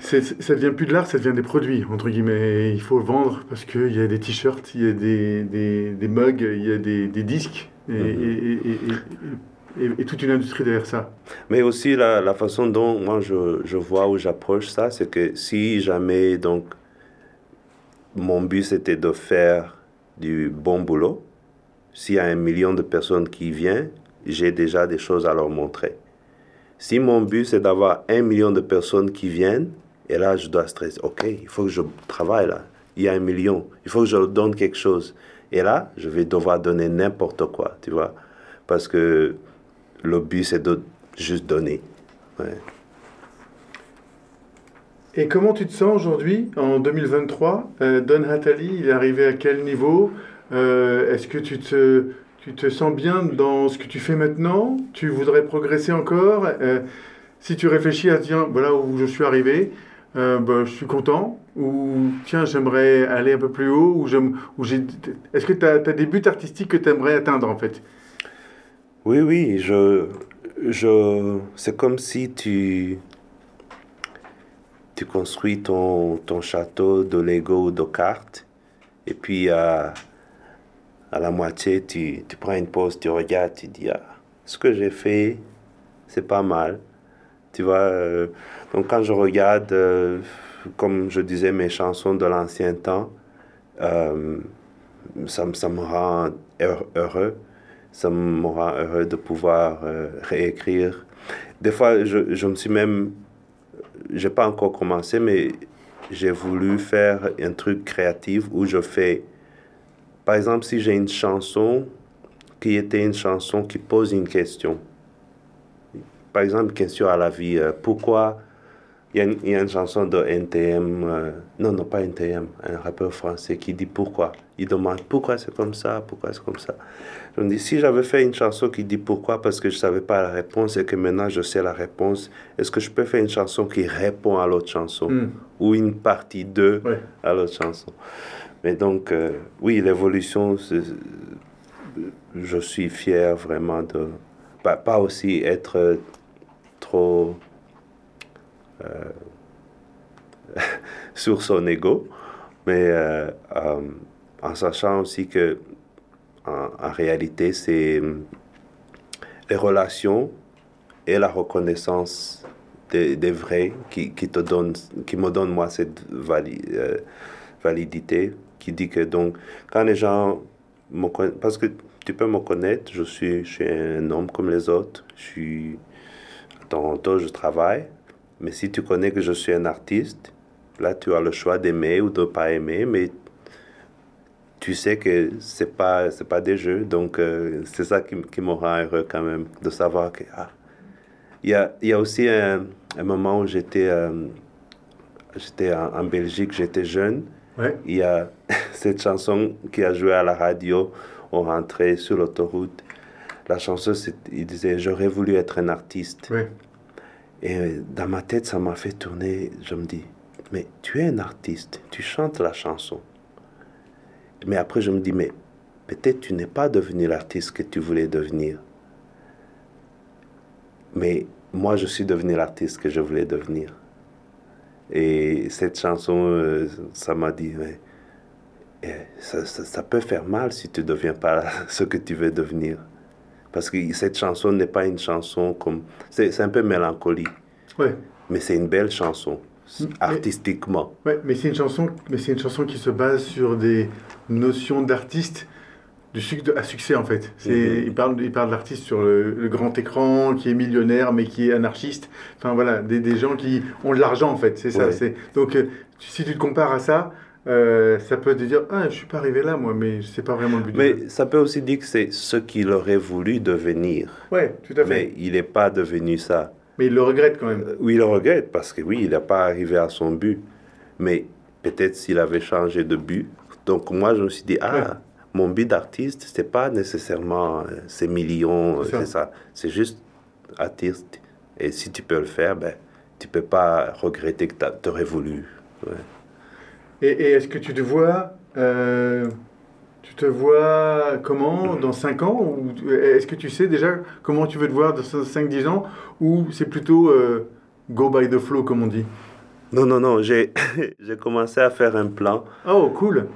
ça devient plus de l'art, ça devient des produits, entre guillemets. Et il faut vendre parce qu'il y a des t-shirts, il y a des, des, des mugs, il y a des, des disques. Et, Mhm. et, et, et- et- toute une industrie derrière ça. Mais aussi, la, la façon dont moi je, je vois ou j'approche ça, c'est que si jamais, donc, mon but c'était de faire du bon boulot, s'il y a un million de personnes qui viennent, j'ai déjà des choses à leur montrer. Si mon but c'est d'avoir un million de personnes qui viennent, et là je dois stresser, ok, il faut que je travaille là, il y a un million, il faut que je leur donne quelque chose. Et là, je vais devoir donner n'importe quoi, tu vois, parce que le but c'est de juste donner. Et comment tu te sens aujourd'hui, en 2023 euh, Don Hatali, il est arrivé à quel niveau? Euh, Est-ce que tu te, tu te sens bien dans ce que tu fais maintenant? Tu voudrais progresser encore? Euh, Si tu réfléchis à tiens, voilà où je suis arrivé, euh, bah, je suis content. Ou tiens, j'aimerais aller un peu plus haut. Ou ou Est-ce que tu as, des buts artistiques que tu aimerais atteindre en fait? Oui, oui, je, c'est comme si tu, tu construis ton, château de Lego ou de cartes, et puis à, la moitié, tu, tu prends une pause, tu regardes, tu dis, ah, ce que j'ai fait, c'est pas mal. Tu vois, euh, donc quand je regarde, euh, comme je disais, mes chansons de l'ancien temps, euh, ça, me- ça me rend heure- heureux ça me rend heureux de pouvoir euh, réécrire. Des fois, je, je me suis même, j'ai pas encore commencé, mais j'ai voulu faire un truc créatif où je fais, par exemple, si j'ai une chanson qui était une chanson qui pose une question. Par exemple, une question à la vie. euh, pourquoi il y, a une, il y a une chanson de NTM, euh, non, non, pas NTM, un rappeur français qui dit pourquoi. Il demande pourquoi c'est comme ça, pourquoi c'est comme ça. Je me dis, si j'avais fait une chanson qui dit pourquoi parce que je ne savais pas la réponse et que maintenant je sais la réponse, est-ce que je peux faire une chanson qui répond à l'autre chanson Hmm. ou une partie de Ouais. à l'autre chanson? Mais donc, euh, oui, l'évolution, je suis fier vraiment de... Pas, pas aussi être trop sur son ego, mais euh, en sachant aussi que en, réalité, c'est les relations et la reconnaissance des, vrais qui, qui, te donne, qui me donne moi cette euh, validité, qui dit que donc quand les gens me connaissent, parce que tu peux me connaître, je suis, je suis un homme comme les autres, je suis à Toronto, je travaille, mais si tu connais que je suis un artiste, là tu as le choix d'aimer ou de ne pas aimer, mais tu sais que c'est pas c'est pas des jeux. Donc euh, c'est ça qui, qui me rend heureux quand même de savoir que ah, il y a il y a aussi un, un moment où j'étais euh, j'étais en, Belgique j'étais jeune. Il y a cette chanson qui a joué à la radio on rentrait sur l'autoroute. La chanson il disait j'aurais voulu être un artiste et euh, dans ma tête ça m'a fait tourner je me dis mais tu es un artiste tu chantes la chanson mais après, je me dis, mais peut-être tu n'es pas devenu l'artiste que tu voulais devenir. Mais moi, je suis devenu l'artiste que je voulais devenir. Et cette chanson, euh, ça m'a dit, mais, eh, ça, ça, peut faire mal si tu ne deviens pas ce que tu veux devenir. Parce que cette chanson n'est pas une chanson comme... C'est un peu mélancolique. Ouais. Mais c'est une belle chanson artistiquement. Oui, mais c'est une chanson, mais c'est une chanson qui se base sur des notions d'artiste du succès à succès en fait. C'est, mhm. il parle, il parle de l'artiste sur le, grand écran qui est millionnaire mais qui est anarchiste. Enfin voilà, des, des gens qui ont de l'argent en fait. C'est ça. C'est donc euh, si tu te compares à ça. Euh, ça peut te dire ah je suis pas arrivé là moi mais c'est pas vraiment le but mais ça peut aussi dire que c'est ce qu'il aurait voulu devenir ouais tout à fait mais il n'est pas devenu ça mais il le regrette quand même. oui, il le regrette parce que oui, il n'a pas arrivé à son but. Mais peut-être s'il avait changé de but. Donc moi, je me suis dit, ah, mon but d'artiste, c'est pas nécessairement euh, ces millions, c'est ça. C'est juste artiste. Et si tu peux le faire, ben, tu peux pas regretter que tu aurais voulu. Et, est-ce que tu te vois euh, tu te vois comment dans 5 ans ou Est-ce que tu sais déjà comment tu veux te voir dans 5-10 ans Ou c'est plutôt euh, go by the flow comme on dit? Non, non, non. J'ai commencé à faire un plan. Oh, cool.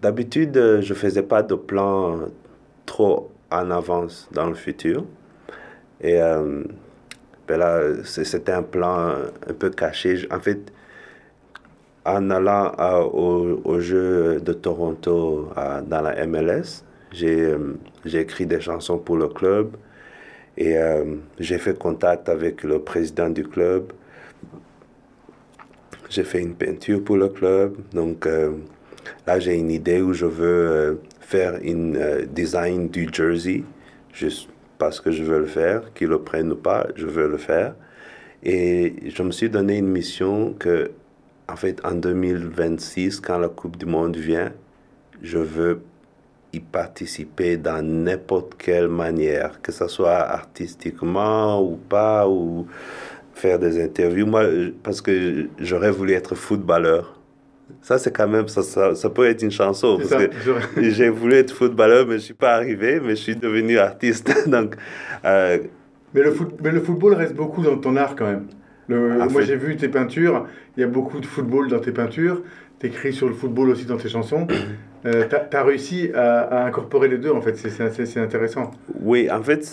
D'habitude, je faisais pas de plan trop en avance dans le futur. Et euh, ben là, c'était un plan un peu caché. En fait, en allant au, au, jeu de Toronto dans la MLS, euh, j'ai écrit des chansons pour le club et euh, j'ai fait contact avec le président du club. J'ai fait une peinture pour le club. Donc euh, là, j'ai une idée où je veux faire un design du jersey, juste parce que je veux le faire, qu'ils le prennent ou pas, je veux le faire. Et je me suis donné une mission que en fait, en 2026, quand la Coupe du Monde vient, je veux y participer dans n'importe quelle manière, que ce soit artistiquement ou pas, ou faire des interviews. Moi, parce que j'aurais voulu être footballeur. Ça, c'est quand même, ça, ça, peut être une chanson. Parce que j'ai voulu être footballeur, mais je ne suis pas arrivé, mais je suis devenu artiste. Donc, euh, mais, le foot, mais le football reste beaucoup dans ton art quand même. Le, moi, j'ai vu tes peintures. Il y a beaucoup de football dans tes peintures. Tu écris sur le football aussi dans tes chansons. Euh, tu as, réussi à, incorporer les deux, en fait. C'est intéressant. Oui, en fait,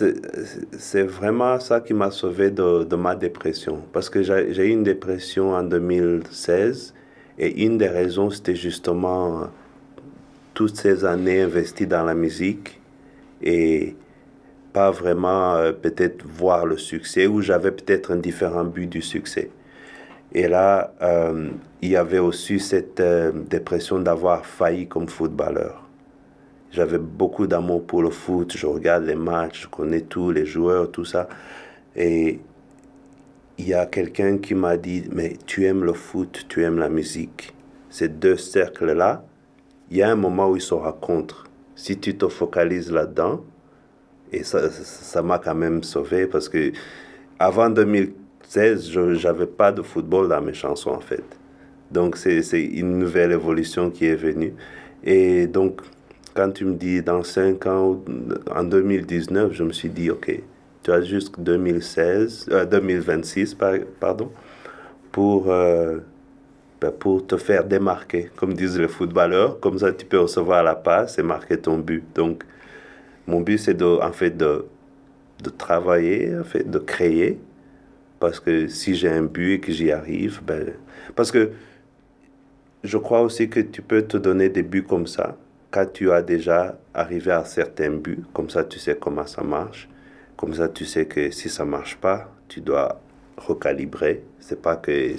c'est vraiment ça qui m'a sauvé de, de, ma dépression. Parce que j'ai eu une dépression en 2016. Et une des raisons, c'était justement toutes ces années investies dans la musique. Et pas vraiment euh, peut-être voir le succès ou j'avais peut-être un différent but du succès. Et là, euh, il y avait aussi cette euh, dépression d'avoir failli comme footballeur. J'avais beaucoup d'amour pour le foot, je regarde les matchs, je connais tous les joueurs, tout ça. Et il y a quelqu'un qui m'a dit, mais tu aimes le foot, tu aimes la musique. Ces deux cercles-là, il y a un moment où ils se rencontrent. Si tu te focalises là-dedans, et ça, m'a quand même sauvé parce que avant 2016, je n'avais pas de football dans mes chansons en fait. Donc, c'est une nouvelle évolution qui est venue. Et donc, quand tu me dis dans 5 ans, en 2019, je me suis dit, OK, tu as jusqu'en 2016, euh, 2026, par- pardon, pour, euh, ben, pour te faire démarquer, comme disent les footballeurs. Comme ça, tu peux recevoir la passe et marquer ton but. Donc, mon but, c'est de, en fait de, de travailler, en fait, de créer. Parce que si j'ai un but et que j'y arrive, ben, parce que je crois aussi que tu peux te donner des buts comme ça quand tu as déjà arrivé à certains buts. Comme ça, tu sais comment ça marche. Comme ça, tu sais que si ça marche pas, tu dois recalibrer. C'est pas que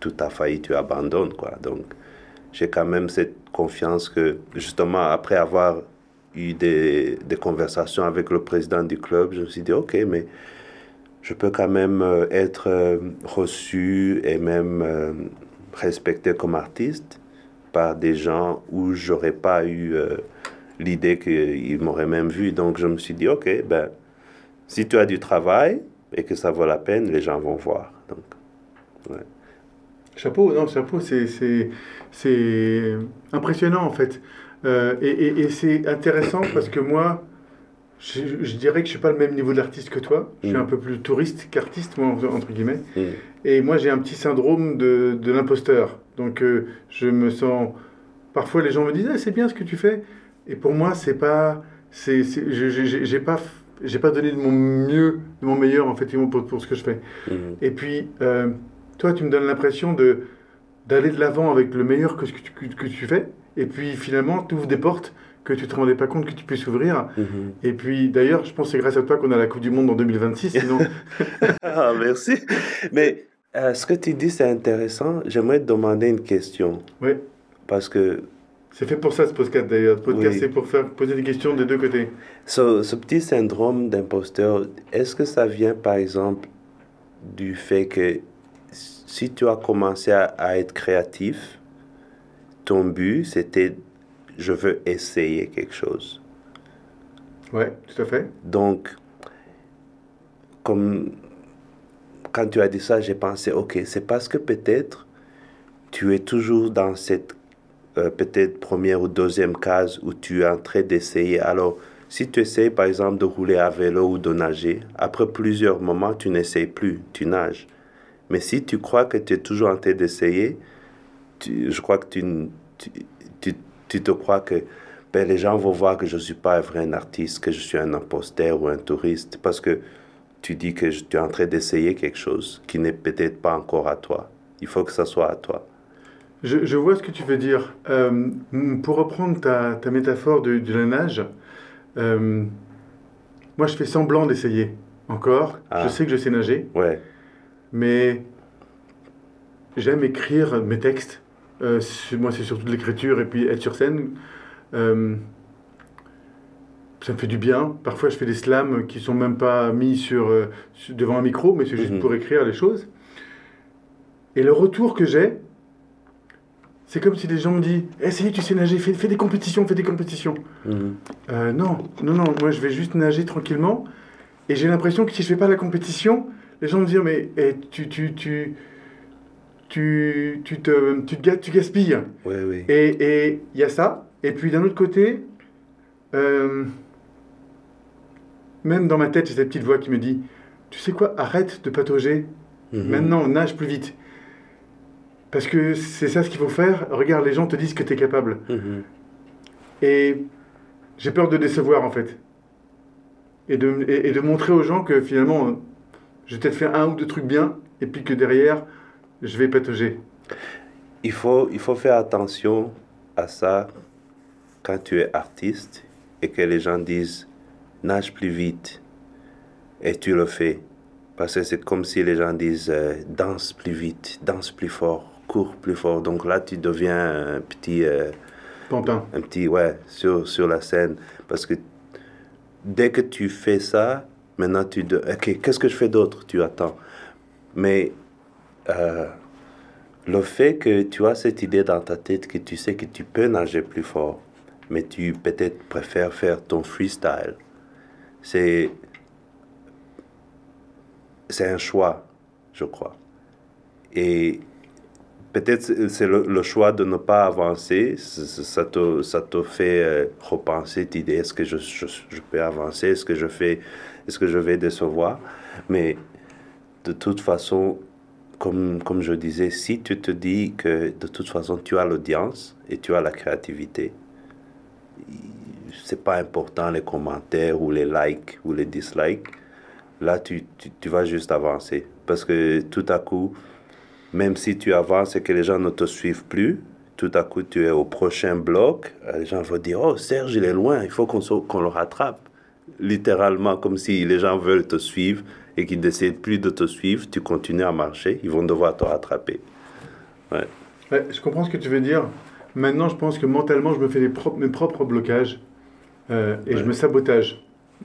tout a failli, tu abandonnes, quoi. Donc, j'ai quand même cette confiance que, justement, après avoir eu des, des conversations avec le président du club, je me suis dit, OK, mais je peux quand même euh, être euh, reçu et même euh, respecté comme artiste par des gens où j'aurais pas eu l'idée qu'ils m'auraient même vu. Donc je me suis dit, ok, ben, si tu as du travail et que ça vaut la peine, les gens vont voir. Donc, Chapeau, non, chapeau, c'est impressionnant en fait. Euh, et et- et c'est intéressant parce que moi, je, je dirais que je suis pas le même niveau d'artiste que toi. Je suis Mm. un peu plus touriste qu'artiste, moi, entre guillemets. mm, Et moi, j'ai un petit syndrome de, de l'imposteur. Donc, euh, je me sens. Parfois, les gens me disent Ah, c'est bien ce que tu fais. Et pour moi, c'est pas. C'est, c'est- je- j'ai pas, j'ai pas donné de mon mieux, de mon meilleur, en fait, pour, pour ce que je fais. mm. Et puis, euh, toi, tu me donnes l'impression de, d'aller de l'avant avec le meilleur que, que tu fais. Et puis, finalement, tu ouvres des portes que tu te rendais pas compte que tu puisses ouvrir. Mhm. Et puis, d'ailleurs, je pense que c'est grâce à toi qu'on a la Coupe du Monde en 2026. Sinon, Ah, merci. Mais euh, ce que tu dis, c'est intéressant. J'aimerais te demander une question. ouais. Parce que C'est fait pour ça ce podcast d'ailleurs. Podcast, Oui. c'est pour faire poser des questions des deux côtés. ce, ce petit syndrome d'imposteur, est-ce que ça vient par exemple du fait que si tu as commencé à, à être créatif, ton but c'était je veux essayer quelque chose. Ouais, tout à fait. Donc, comme quand tu as dit ça, j'ai pensé, ok, c'est parce que peut-être tu es toujours dans cette euh, peut-être première ou deuxième case où tu es en train d'essayer. Alors, si tu essayes par exemple de rouler à vélo ou de nager, après plusieurs moments, tu n'essayes plus, tu nages. Mais si tu crois que tu es toujours en train d'essayer, tu- je crois que tu, tu, tu, tu te crois que ben, les gens vont voir que je ne suis pas un vrai artiste, que je suis un imposteur ou un touriste, parce que tu dis que je- tu es en train d'essayer quelque chose qui n'est peut-être pas encore à toi. Il faut que ça soit à toi. Je, je vois ce que tu veux dire. Euh, pour reprendre ta, ta métaphore de, de la nage, euh, moi je fais semblant d'essayer. Encore, Ah. je sais que je sais nager, Ouais. mais j'aime écrire mes textes. Euh, moi, c'est surtout de l'écriture et puis être sur scène. Euh, ça me fait du bien. Parfois, je fais des slams qui sont même pas mis sur, euh, devant un micro, mais c'est juste Mhm. pour écrire les choses. Et le retour que j'ai, c'est comme si des gens me disent Essayez, tu sais nager, fais, fais des compétitions, fais des compétitions. Mhm. Non, non, non, moi je vais juste nager tranquillement. Et j'ai l'impression que si je fais pas la compétition, les gens me disent Mais eh, tu, tu, tu, tu, tu, te, tu, te tu gaspilles. Oui, oui. Et et il y a ça. Et puis d'un autre côté, euh, même dans ma tête, j'ai cette petite voix qui me dit Tu sais quoi, arrête de patauger. Mhm. Maintenant, nage plus vite. Parce que c'est ça ce qu'il faut faire. Regarde, les gens te disent que tu es capable. Mhm. Et j'ai peur de décevoir en fait. Et de, et, et de montrer aux gens que finalement, euh, j'ai peut-être fait un ou deux trucs bien, et puis que derrière, je vais patauger. Il faut, il faut faire attention à ça quand tu es artiste et que les gens disent nage plus vite et tu le fais. Parce que c'est comme si les gens disent euh, danse plus vite, danse plus fort, cours plus fort. Donc là, tu deviens un petit, euh, Pantin. un petit ouais, sur, sur la scène. Parce que dès que tu fais ça, maintenant tu de, ok, qu'est-ce que je fais d'autre? Tu attends. Mais euh, le fait que tu as cette idée dans ta tête que tu sais que tu peux nager plus fort, mais tu peut-être préfères faire ton freestyle, c'est c'est un choix, je crois. Et peut-être c'est le, choix de ne pas avancer. Ça te, ça te fait euh, repenser, t'idée, est-ce que je, je, je, peux avancer, est-ce que je fais, est-ce que je vais décevoir? Mais de toute façon, comme, comme je disais, si tu te dis que de toute façon tu as l'audience et tu as la créativité, c'est pas important les commentaires ou les likes ou les dislikes. Là, tu, tu, tu vas juste avancer. Parce que tout à coup, même si tu avances et que les gens ne te suivent plus, tout à coup tu es au prochain bloc, euh, les gens vont dire Oh, Serge, il est loin, il faut qu'on qu'on le rattrape. Littéralement, comme si les gens veulent te suivre et qu'ils décident plus de te suivre, tu continues à marcher, ils vont devoir te rattraper. Ouais. ouais je comprends ce que tu veux dire. Maintenant, je pense que mentalement, je me fais propres, mes propres blocages euh, et ouais. je me sabotage.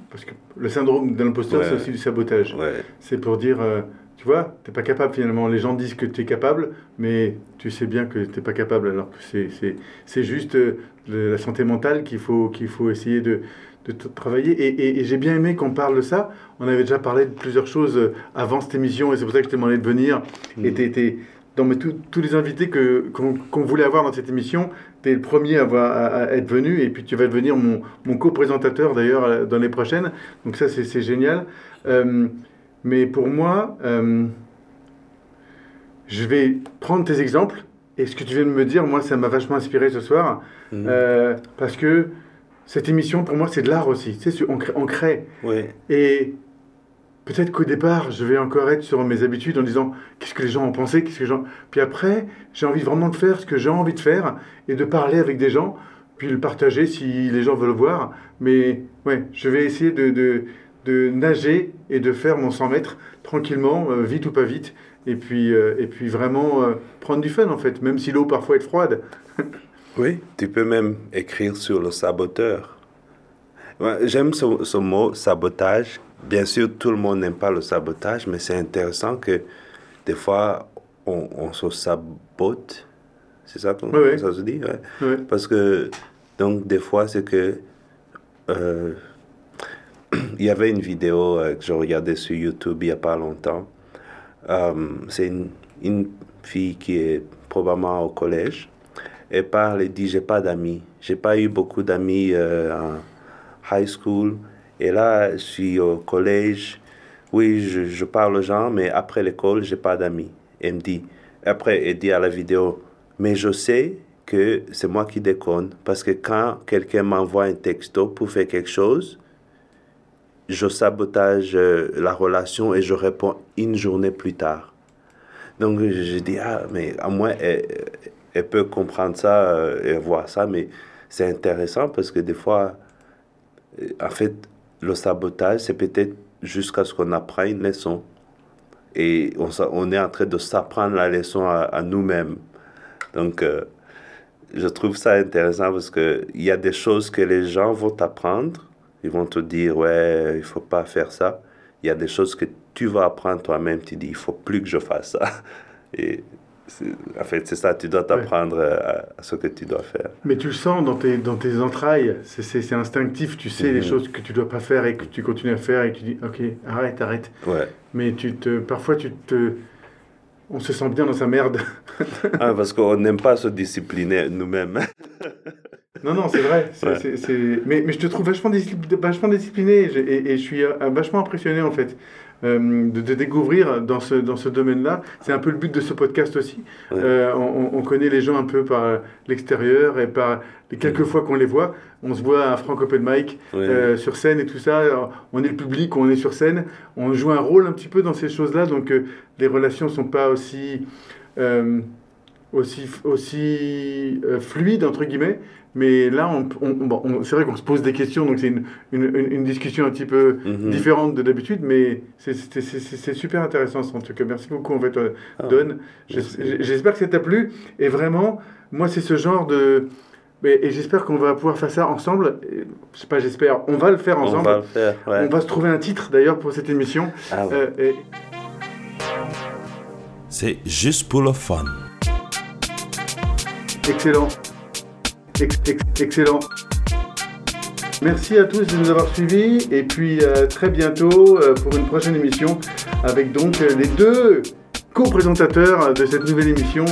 Parce que le syndrome de l'imposteur, c'est aussi du sabotage. C'est pour dire. Euh, tu vois, tu n'es pas capable finalement. Les gens disent que tu es capable, mais tu sais bien que tu n'es pas capable, alors que c'est juste euh, la santé mentale qu'il faut, qu'il faut essayer de, de travailler. Et, et, et j'ai bien aimé qu'on parle de ça. On avait déjà parlé de plusieurs choses euh, avant cette émission, et c'est pour ça que je t'ai demandé de venir. Mmh. Et étais dans mais tous les invités qu'on qu voulait avoir dans cette émission, tu es le premier à, avoir, à, à, être venu, et puis tu vas devenir mon, mon co-présentateur d'ailleurs euh, dans les prochaines. Donc ça, c'est génial. Euh, mais pour moi, euh, je vais prendre tes exemples. Et ce que tu viens de me dire, moi, ça m'a vachement inspiré ce soir. Mmh. Euh, parce que cette émission, pour moi, c'est de l'art aussi. Tu sais, on crée. On crée. Oui. Et peut-être qu'au départ, je vais encore être sur mes habitudes en disant qu'est-ce que les gens ont pensé, qu'est-ce que les gens... Puis après, j'ai envie vraiment de faire ce que j'ai envie de faire et de parler avec des gens, puis le partager si les gens veulent le voir. Mais ouais, je vais essayer de, de de nager et de faire mon 100 mètres tranquillement, euh, vite ou pas vite, et puis, euh, et puis vraiment euh, prendre du fun en fait, même si l'eau parfois est froide. oui, tu peux même écrire sur le saboteur. J'aime ce, ce, mot sabotage. Bien sûr, tout le monde n'aime pas le sabotage, mais c'est intéressant que des fois, on, on se sabote. C'est ça que oui, ça se dit? Ouais. oui. Parce que, donc, des fois, c'est que euh, il y avait une vidéo euh, que je regardais sur YouTube il n'y a pas longtemps. Euh, c'est une, une, fille qui est probablement au collège. Elle parle et dit J'ai pas d'amis. J'ai pas eu beaucoup d'amis euh, en high school. Et là, je suis au collège. Oui, je, je parle aux gens, mais après l'école, j'ai pas d'amis. Elle me dit Après, elle dit à la vidéo Mais je sais que c'est moi qui déconne. Parce que quand quelqu'un m'envoie un texto pour faire quelque chose, je sabotage euh, la relation et je réponds une journée plus tard. Donc je dis, ah, mais à moins, elle, elle peut comprendre ça euh, et voir ça, mais c'est intéressant parce que des fois, euh, en fait, le sabotage, c'est peut-être jusqu'à ce qu'on apprenne une leçon. Et on, on, est en train de s'apprendre la leçon à, nous-mêmes. Donc, euh, je trouve ça intéressant parce qu'il y a des choses que les gens vont apprendre ils vont te dire, ouais, il faut pas faire ça. Il y a des choses que tu vas apprendre toi-même. Tu dis, il faut plus que je fasse ça. Et en fait, c'est ça, tu dois t'apprendre ouais. à, à, ce que tu dois faire. Mais tu le sens dans tes, dans tes entrailles, c'est instinctif, tu sais mm -hmm. les choses que tu dois pas faire et que tu continues à faire et que tu dis, ok, arrête, arrête. Ouais. Mais tu te, parfois, tu te, on se sent bien dans sa merde. ah, parce qu'on n'aime pas se discipliner nous-mêmes. Non, non, c'est vrai. C est, ouais. c est, mais, mais, je te trouve vachement, vachement discipliné et, et, et, je suis euh, vachement impressionné en fait euh, de découvrir dans ce, dans ce domaine-là. C'est un peu le but de ce podcast aussi. Ouais. Euh, on, on, connaît les gens un peu par l'extérieur et par les quelques fois qu'on les voit. On se voit à Franck Open Mic ouais. euh, sur scène et tout ça. on est le public, on est sur scène. On joue un rôle un petit peu dans ces choses-là. Donc les relations ne sont pas aussi aussi, aussi euh, fluide, entre guillemets. Mais là, on, on, bon, on, c'est vrai qu'on se pose des questions, donc c'est une, une, une, discussion un petit peu -hmm. différente de d'habitude, mais c'est super intéressant en tout cas. Merci beaucoup, en fait, ah, Don. J'espère que ça t'a plu. Et vraiment, moi, c'est ce genre de. Et j'espère qu'on va pouvoir faire ça ensemble. Je sais pas, j'espère. On va le faire ensemble. On va, le faire, ouais. on va se trouver un titre d'ailleurs pour cette émission. Ah, ouais. euh, et... C'est juste pour le fun. Excellent. Ex ex excellent. Merci à tous de nous avoir suivis et puis euh, très bientôt euh, pour une prochaine émission avec donc euh, les deux co-présentateurs de cette nouvelle émission,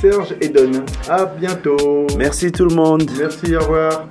Serge et Don. À bientôt. Merci tout le monde. Merci, au revoir.